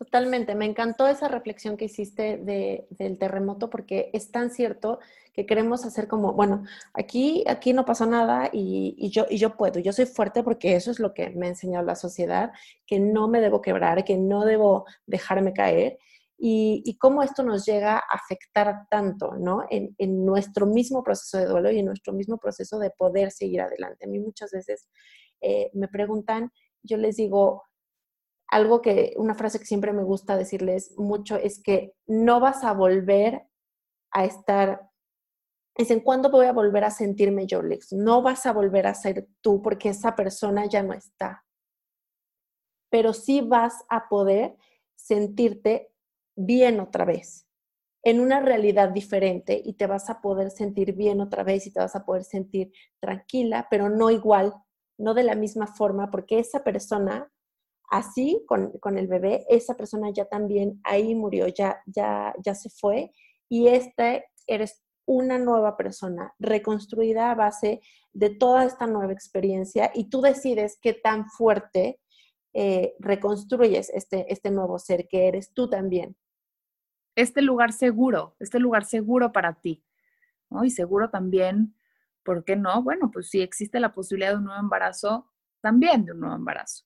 [SPEAKER 1] Totalmente, me encantó esa reflexión que hiciste del terremoto porque es tan cierto que queremos hacer como, bueno, aquí, aquí no pasó nada y, yo, y yo puedo, yo soy fuerte porque eso es lo que me ha enseñado la sociedad, que no me debo quebrar, que no debo dejarme caer y, cómo esto nos llega a afectar tanto, ¿no? En, en, nuestro mismo proceso de duelo y en nuestro mismo proceso de poder seguir adelante. A mí muchas veces eh, me preguntan, yo les digo, algo que, una frase que siempre me gusta decirles mucho es que no vas a volver a estar, en ¿cuándo voy a volver a sentirme yo, Lex? No vas a volver a ser tú porque esa persona ya no está. Pero sí vas a poder sentirte bien otra vez, en una realidad diferente y te vas a poder sentir bien otra vez y te vas a poder sentir tranquila, pero no igual, no de la misma forma, porque esa persona Así con, el bebé, esa persona ya también ahí murió, ya, ya, ya se fue y este eres una nueva persona reconstruida a base de toda esta nueva experiencia y tú decides qué tan fuerte eh, reconstruyes este, este nuevo ser que eres tú también.
[SPEAKER 2] Este lugar seguro, este lugar seguro para ti, ¿no? Y seguro también, ¿por qué no? Bueno, pues si existe la posibilidad de un nuevo embarazo, también de un nuevo embarazo.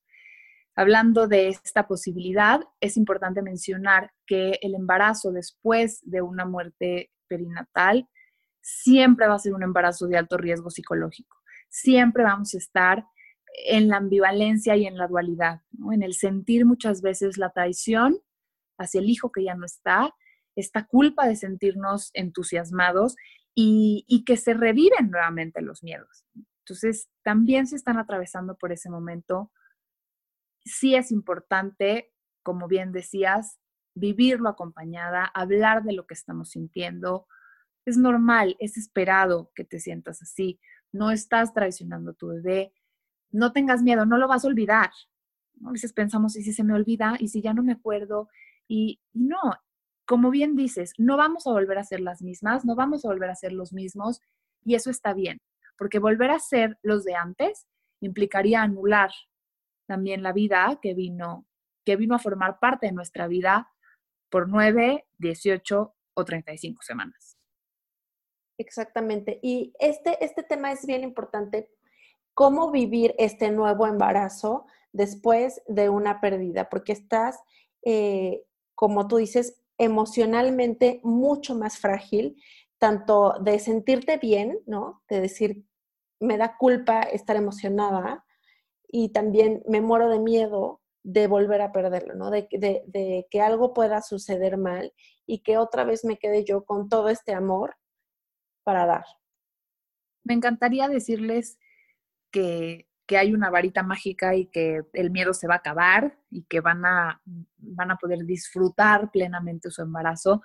[SPEAKER 2] Hablando de esta posibilidad, es importante mencionar que el embarazo después de una muerte perinatal siempre va a ser un embarazo de alto riesgo psicológico. Siempre vamos a estar en la ambivalencia y en la dualidad, en el sentir muchas veces la traición hacia el hijo que ya no está, esta culpa de sentirnos entusiasmados y, y que se reviven nuevamente los miedos. Entonces, también se están atravesando por ese momento sí es importante, como bien decías, vivirlo acompañada, hablar de lo que estamos sintiendo. Es normal, es esperado que te sientas así. No estás traicionando a tu bebé. No tengas miedo, no lo vas a olvidar. A veces pensamos, ¿y si se me olvida? ¿Y si ya no me acuerdo? Y, no, como bien dices, no vamos a volver a ser las mismas, no vamos a volver a ser los mismos y eso está bien, porque volver a ser los de antes implicaría anular también la vida que vino, que vino a formar parte de nuestra vida por 9, 18 o 35 semanas.
[SPEAKER 1] Exactamente. Y este, este tema es bien importante. ¿Cómo vivir este nuevo embarazo después de una pérdida? Porque estás, eh, como tú dices, emocionalmente mucho más frágil, tanto de sentirte bien, ¿no? De decir, me da culpa estar emocionada y también me muero de miedo de volver a perderlo, ¿no? De, de, que algo pueda suceder mal y que otra vez me quede yo con todo este amor para dar.
[SPEAKER 2] Me encantaría decirles que, que, hay una varita mágica y que el miedo se va a acabar y que van a, van a poder disfrutar plenamente su embarazo.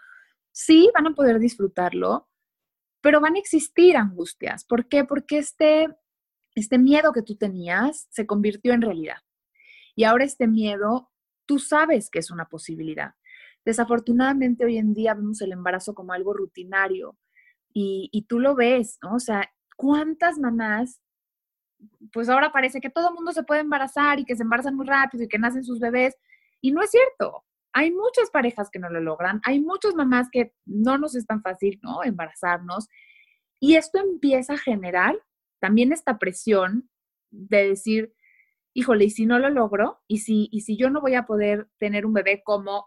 [SPEAKER 2] Sí, van a poder disfrutarlo, pero van a existir angustias. ¿Por qué? Porque este, este miedo que tú tenías se convirtió en realidad. Y ahora este miedo, tú sabes que es una posibilidad. Desafortunadamente hoy en día vemos el embarazo como algo rutinario y, tú lo ves, ¿no? O sea, ¿cuántas mamás pues ahora parece que todo mundo se puede embarazar y que se embarazan muy rápido y que nacen sus bebés. Y no es cierto. Hay muchas parejas que no lo logran, hay muchas mamás que no nos es tan fácil, ¿no? Embarazarnos. Y esto empieza a generar también esta presión de decir, híjole, y si no lo logro, y si, y si yo no voy a poder tener un bebé como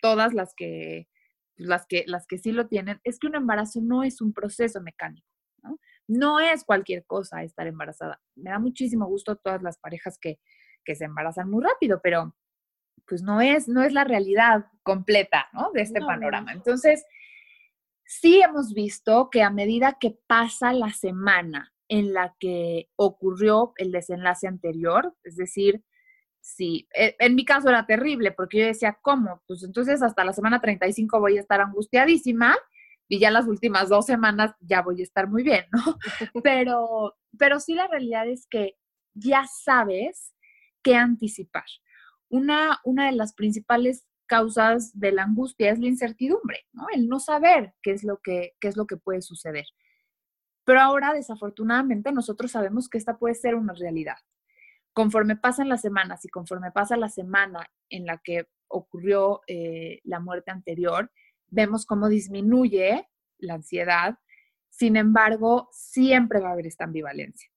[SPEAKER 2] todas las que, las que, las que sí lo tienen, es que un embarazo no es un proceso mecánico, ¿no? No es cualquier cosa estar embarazada. Me da muchísimo gusto todas las parejas que, que se embarazan muy rápido, pero pues no es, no es la realidad completa, ¿no? De este panorama. Entonces, sí hemos visto que a medida que pasa la semana en la que ocurrió el desenlace anterior, es decir, sí, e, en mi caso era terrible porque yo decía, ¿cómo? Pues entonces hasta la semana 35 voy a estar angustiadísima y ya las últimas dos semanas ya voy a estar muy bien, ¿no? Pero, pero sí la realidad es que ya sabes qué anticipar. Una, una de las principales causas de la angustia es la incertidumbre, ¿no? El no saber qué es lo que, qué es lo que puede suceder. Pero ahora, desafortunadamente, nosotros sabemos que esta puede ser una realidad. Conforme pasan las semanas y conforme pasa la semana en la que ocurrió eh, la muerte anterior, vemos cómo disminuye la ansiedad. Sin embargo, siempre va a haber esta ambivalencia.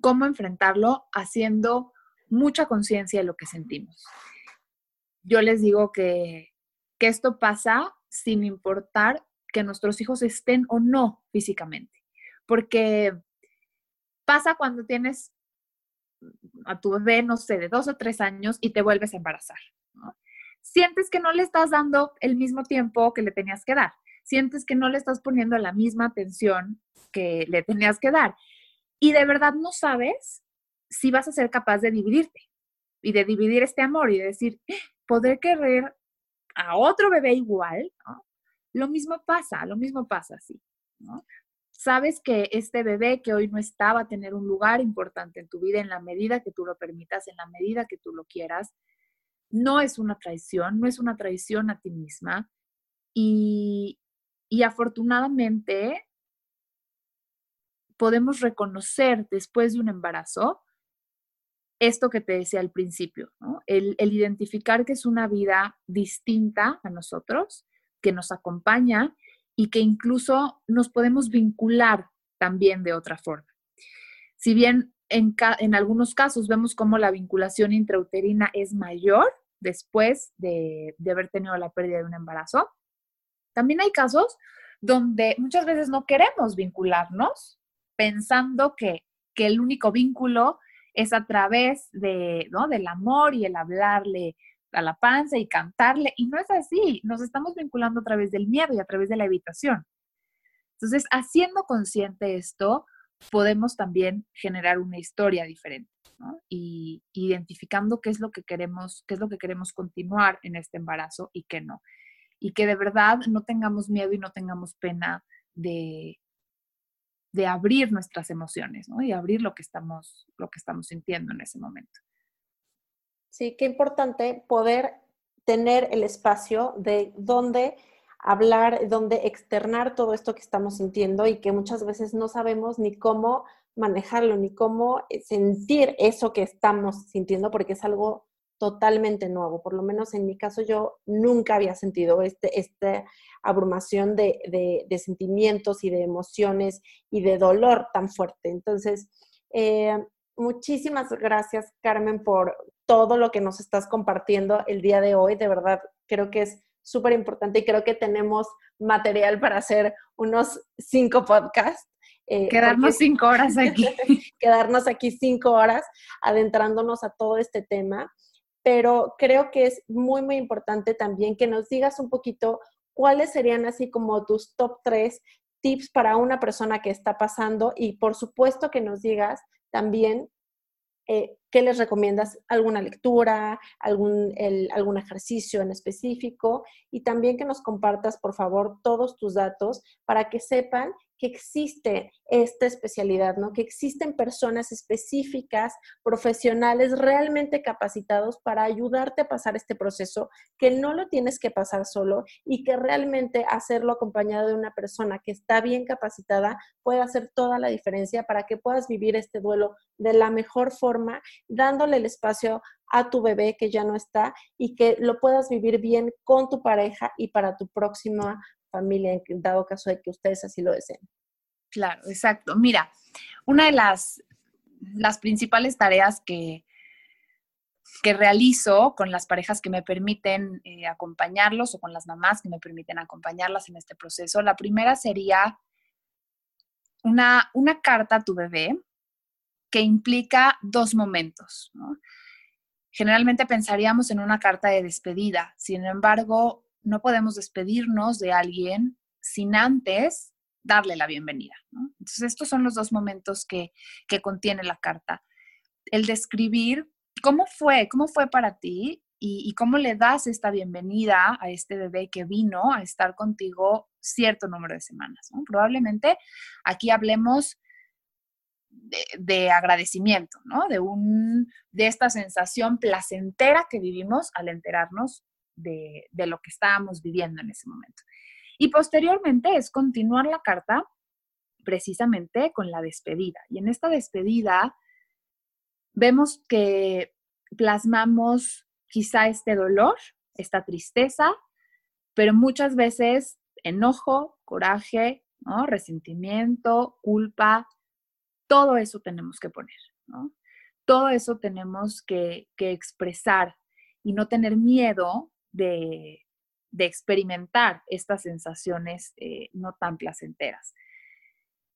[SPEAKER 2] ¿Cómo enfrentarlo? Haciendo mucha conciencia de lo que sentimos. Yo les digo que, que esto pasa sin importar que nuestros hijos estén o no físicamente porque pasa cuando tienes a tu bebé, no sé, de dos o tres años y te vuelves a embarazar. Sientes que no le estás dando el mismo tiempo que le tenías que dar. Sientes que no le estás poniendo la misma atención que le tenías que dar. Y de verdad no sabes si vas a ser capaz de dividirte y de dividir este amor y de decir, poder querer a otro bebé igual, Lo mismo pasa, lo mismo pasa, sí. ¿no? Sabes que este bebé que hoy no está va a tener un lugar importante en tu vida en la medida que tú lo permitas, en la medida que tú lo quieras. No es una traición, no es una traición a ti misma. Y, y afortunadamente podemos reconocer después de un embarazo esto que te decía al principio, el, el, identificar que es una vida distinta a nosotros, que nos acompaña y que incluso nos podemos vincular también de otra forma. Si bien en, en algunos casos vemos cómo la vinculación intrauterina es mayor después de, de haber tenido la pérdida de un embarazo, también hay casos donde muchas veces no queremos vincularnos pensando que, que el único vínculo es a través de, ¿no? del amor y el hablarle a la panza y cantarle. Y no es así, nos estamos vinculando a través del miedo y a través de la evitación. Entonces, haciendo consciente esto, podemos también generar una historia diferente, Y identificando qué es lo que queremos, qué es lo que queremos continuar en este embarazo y qué no. Y que de verdad no tengamos miedo y no tengamos pena de, de abrir nuestras emociones, ¿no? Y abrir lo que estamos, lo que estamos sintiendo en ese momento.
[SPEAKER 1] Sí, qué importante poder tener el espacio de donde hablar, donde externar todo esto que estamos sintiendo y que muchas veces no sabemos ni cómo manejarlo, ni cómo eh, sentir eso que estamos sintiendo, porque es algo totalmente nuevo. Por lo menos en mi caso yo nunca había sentido este, esta abrumación de, de, sentimientos y de emociones y de dolor tan fuerte. Entonces, eh, muchísimas gracias Carmen por todo lo que nos estás compartiendo el día de hoy. De verdad, creo que es súper importante y creo que tenemos material para hacer unos cinco podcasts.
[SPEAKER 2] Eh, quedarnos cinco horas aquí.
[SPEAKER 1] quedarnos aquí cinco horas adentrándonos a todo este tema. Pero creo que es muy, muy importante también que nos digas un poquito cuáles serían así como tus top tres tips para una persona que está pasando y por supuesto que nos digas también eh, ¿qué les recomiendas? ¿Alguna lectura, algún, algún ejercicio en específico? Y también que nos compartas, por favor, todos tus datos para que sepan que existe esta especialidad, ¿no? Que existen personas específicas, profesionales realmente capacitados para ayudarte a pasar este proceso, que no lo tienes que pasar solo y que realmente hacerlo acompañado de una persona que está bien capacitada puede hacer toda la diferencia para que puedas vivir este duelo de la mejor forma, dándole el espacio a tu bebé que ya no está y que lo puedas vivir bien con tu pareja y para tu próxima familia, en dado caso de que ustedes así lo deseen.
[SPEAKER 2] Claro, exacto. Mira, una de las, las principales tareas que, que realizo con las parejas que me permiten eh, acompañarlos o con las mamás que me permiten acompañarlas en este proceso, la primera sería una, una carta a tu bebé que implica dos momentos. Generalmente pensaríamos en una carta de despedida, sin embargo, no podemos despedirnos de alguien sin antes darle la bienvenida. Entonces, estos son los dos momentos que, contiene la carta. El describir cómo fue, cómo fue para ti y, cómo le das esta bienvenida a este bebé que vino a estar contigo cierto número de semanas. Probablemente aquí hablemos de, agradecimiento, ¿no? De, un, de esta sensación placentera que vivimos al enterarnos de, lo que estábamos viviendo en ese momento. Y posteriormente es continuar la carta precisamente con la despedida. Y en esta despedida vemos que plasmamos quizá este dolor, esta tristeza, pero muchas veces enojo, coraje, resentimiento, culpa, todo eso tenemos que poner, Todo eso tenemos que, que expresar y no tener miedo de, experimentar estas sensaciones eh, no tan placenteras.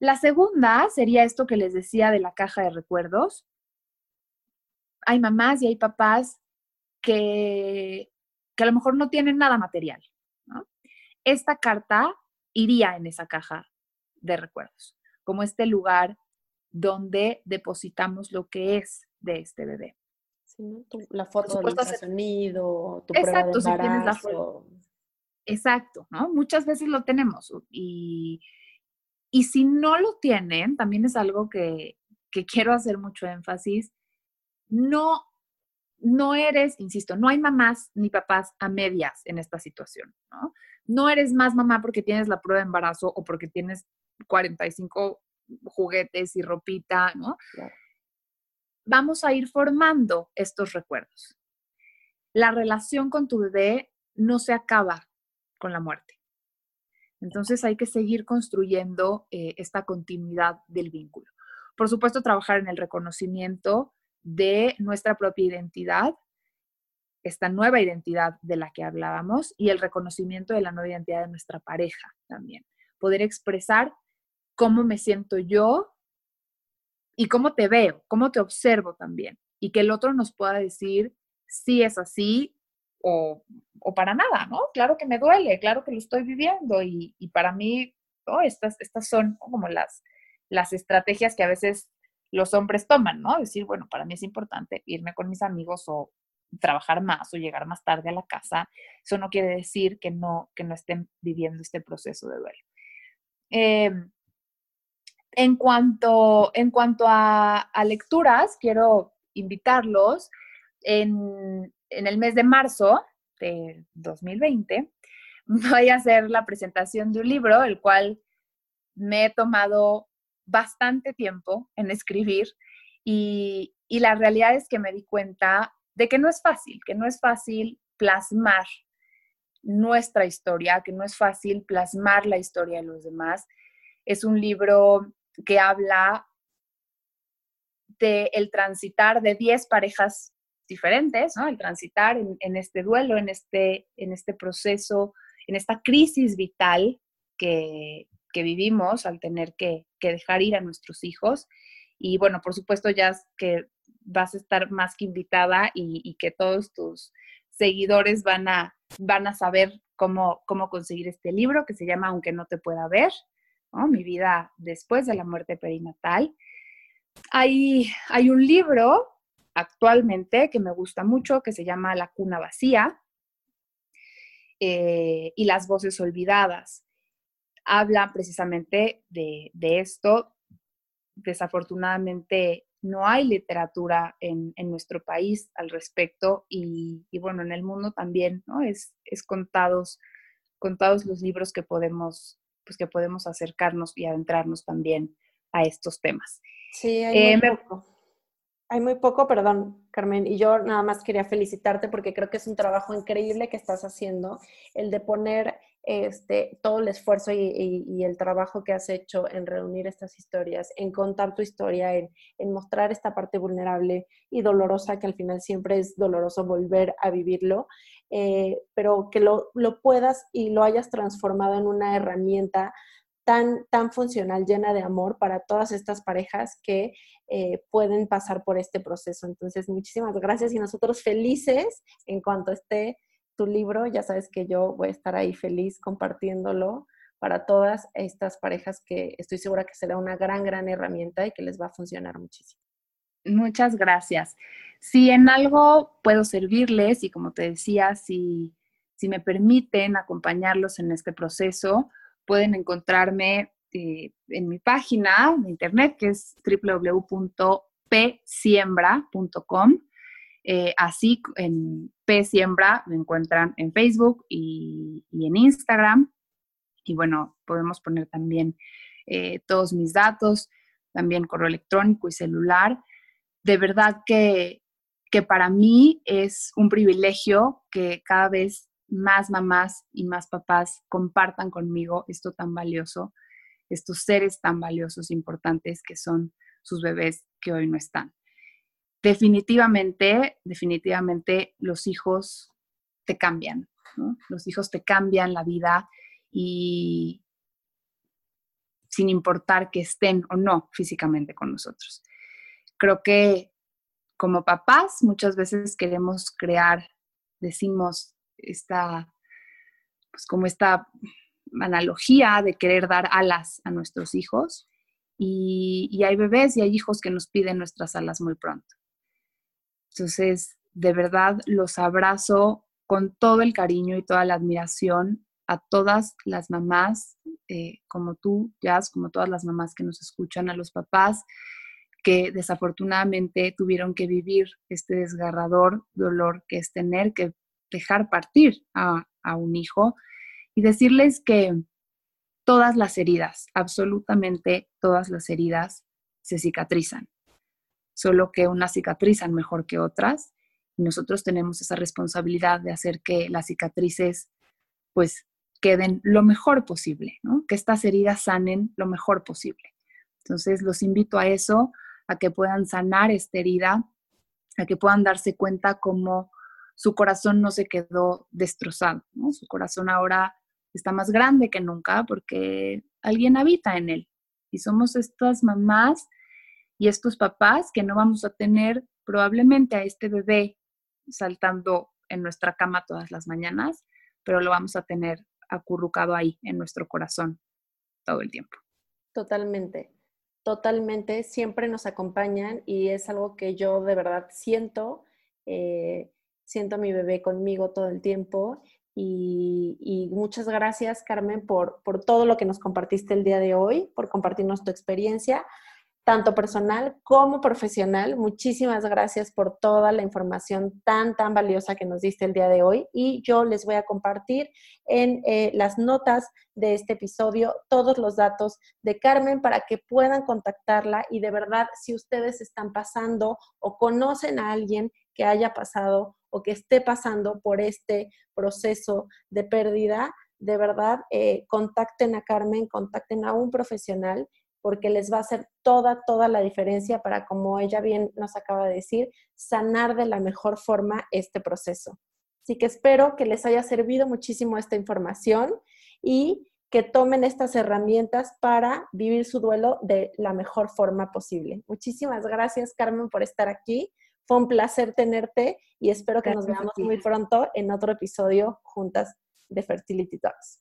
[SPEAKER 2] La segunda sería esto que les decía de la caja de recuerdos. Hay mamás y hay papás que, que a lo mejor no tienen nada material. Esta carta iría en esa caja de recuerdos, como este lugar donde depositamos lo que es de este bebé
[SPEAKER 1] la foto del sonido, tu prueba de embarazo.
[SPEAKER 2] Exacto, ¿no? Muchas veces lo tenemos y, y si no lo tienen, también es algo que, que quiero hacer mucho énfasis, no, no eres, insisto, no hay mamás ni papás a medias en esta situación, ¿no? No eres más mamá porque tienes la prueba de embarazo o porque tienes 45 juguetes y ropita, ¿no? Claro vamos a ir formando estos recuerdos. La relación con tu bebé no se acaba con la muerte. Entonces hay que seguir construyendo eh, esta continuidad del vínculo. Por supuesto, trabajar en el reconocimiento de nuestra propia identidad, esta nueva identidad de la que hablábamos y el reconocimiento de la nueva identidad de nuestra pareja también. Poder expresar cómo me siento yo y cómo te veo, cómo te observo también. Y que el otro nos pueda decir si es así o, para nada, ¿no? Claro que me duele, claro que lo estoy viviendo y, para mí estas, estas son como las, las estrategias que a veces los hombres toman, ¿no? Decir, bueno, para mí es importante irme con mis amigos o trabajar más o llegar más tarde a la casa. Eso no quiere decir que no, que no estén viviendo este proceso de duelo. Eh, en cuanto, en cuanto a, lecturas, quiero invitarlos. En, el mes de marzo de 2020, voy a hacer la presentación de un libro, el cual me he tomado bastante tiempo en escribir y, y la realidad es que me di cuenta de que no es fácil, que no es fácil plasmar nuestra historia, que no es fácil plasmar la historia de los demás. Es un libro que habla de el transitar de 10 parejas diferentes, ¿no? El transitar en, este duelo, en este, en este proceso, en esta crisis vital que, vivimos al tener que, dejar ir a nuestros hijos. Y bueno, por supuesto, ya que vas a estar más que invitada y, que todos tus seguidores van a, van a saber cómo, cómo conseguir este libro que se llama Aunque no te pueda ver, Mi vida después de la muerte perinatal. Hay, hay un libro actualmente que me gusta mucho que se llama La cuna vacía eh, y las voces olvidadas. Hablan precisamente de, esto. Desafortunadamente no hay literatura en, nuestro país al respecto y, bueno, en el mundo también, ¿no? Es, es contados, contados los libros que podemos, pues que podemos acercarnos y adentrarnos también a estos temas.
[SPEAKER 1] Sí, hay eh, muy poco. Hay muy poco, perdón, Carmen, y yo nada más quería felicitarte porque creo que es un trabajo increíble que estás haciendo, el de poner este, todo el esfuerzo y, el trabajo que has hecho en reunir estas historias, en contar tu historia, en, mostrar esta parte vulnerable y dolorosa, que al final siempre es doloroso volver a vivirlo, eh, pero que lo, puedas y lo hayas transformado en una herramienta tan, tan funcional, llena de amor para todas estas parejas que eh, pueden pasar por este proceso. Entonces, muchísimas gracias y nosotros felices en cuanto esté tu libro. Ya sabes que yo voy a estar ahí feliz compartiéndolo para todas estas parejas que estoy segura que será una gran, gran herramienta y que les va a funcionar muchísimo.
[SPEAKER 2] Muchas gracias. Si en algo puedo servirles y como te decía, si, si me permiten acompañarlos en este proceso, pueden encontrarme eh, en mi página de internet que es www.psiembra.com. Eh, así en P Siembra me encuentran en Facebook y, en Instagram. Y bueno, podemos poner también eh, todos mis datos, también correo electrónico y celular. De verdad que, que para mí es un privilegio que cada vez más mamás y más papás compartan conmigo esto tan valioso, estos seres tan valiosos, importantes que son sus bebés que hoy no están. Definitivamente, definitivamente los hijos te cambian, Los hijos te cambian la vida y sin importar que estén o no físicamente con nosotros. Creo que como papás muchas veces queremos crear, decimos, esta, pues como esta analogía de querer dar alas a nuestros hijos. Y, hay bebés y hay hijos que nos piden nuestras alas muy pronto. Entonces, de verdad, los abrazo con todo el cariño y toda la admiración a todas las mamás, eh, como tú, Jazz, como todas las mamás que nos escuchan, a los papás que desafortunadamente tuvieron que vivir este desgarrador dolor que es tener que dejar partir a, un hijo y decirles que todas las heridas, absolutamente todas las heridas, se cicatrizan, solo que unas cicatrizan mejor que otras y nosotros tenemos esa responsabilidad de hacer que las cicatrices pues queden lo mejor posible, que estas heridas sanen lo mejor posible. Entonces los invito a eso, a que puedan sanar esta herida, a que puedan darse cuenta cómo su corazón no se quedó destrozado, Su corazón ahora está más grande que nunca porque alguien habita en él. Y somos estas mamás y estos papás que no vamos a tener probablemente a este bebé saltando en nuestra cama todas las mañanas, pero lo vamos a tener acurrucado ahí en nuestro corazón todo el tiempo.
[SPEAKER 1] Totalmente, totalmente. Siempre nos acompañan y es algo que yo de verdad siento. Eh, siento a mi bebé conmigo todo el tiempo y, muchas gracias, Carmen, por, por, todo lo que nos compartiste el día de hoy, por compartirnos tu experiencia. Tanto personal como profesional. Muchísimas gracias por toda la información tan, tan valiosa que nos diste el día de hoy y yo les voy a compartir en eh, las notas de este episodio todos los datos de Carmen para que puedan contactarla y de verdad si ustedes están pasando o conocen a alguien que haya pasado o que esté pasando por este proceso de pérdida, de verdad, eh, contacten a Carmen, contacten a un profesional porque les va a hacer toda, toda la diferencia para, como ella bien nos acaba de decir, sanar de la mejor forma este proceso. Así que espero que les haya servido muchísimo esta información y que tomen estas herramientas para vivir su duelo de la mejor forma posible. Muchísimas gracias, Carmen, por estar aquí. Fue un placer tenerte y espero que nos veamos muy pronto en otro episodio juntas de Fertility Talks.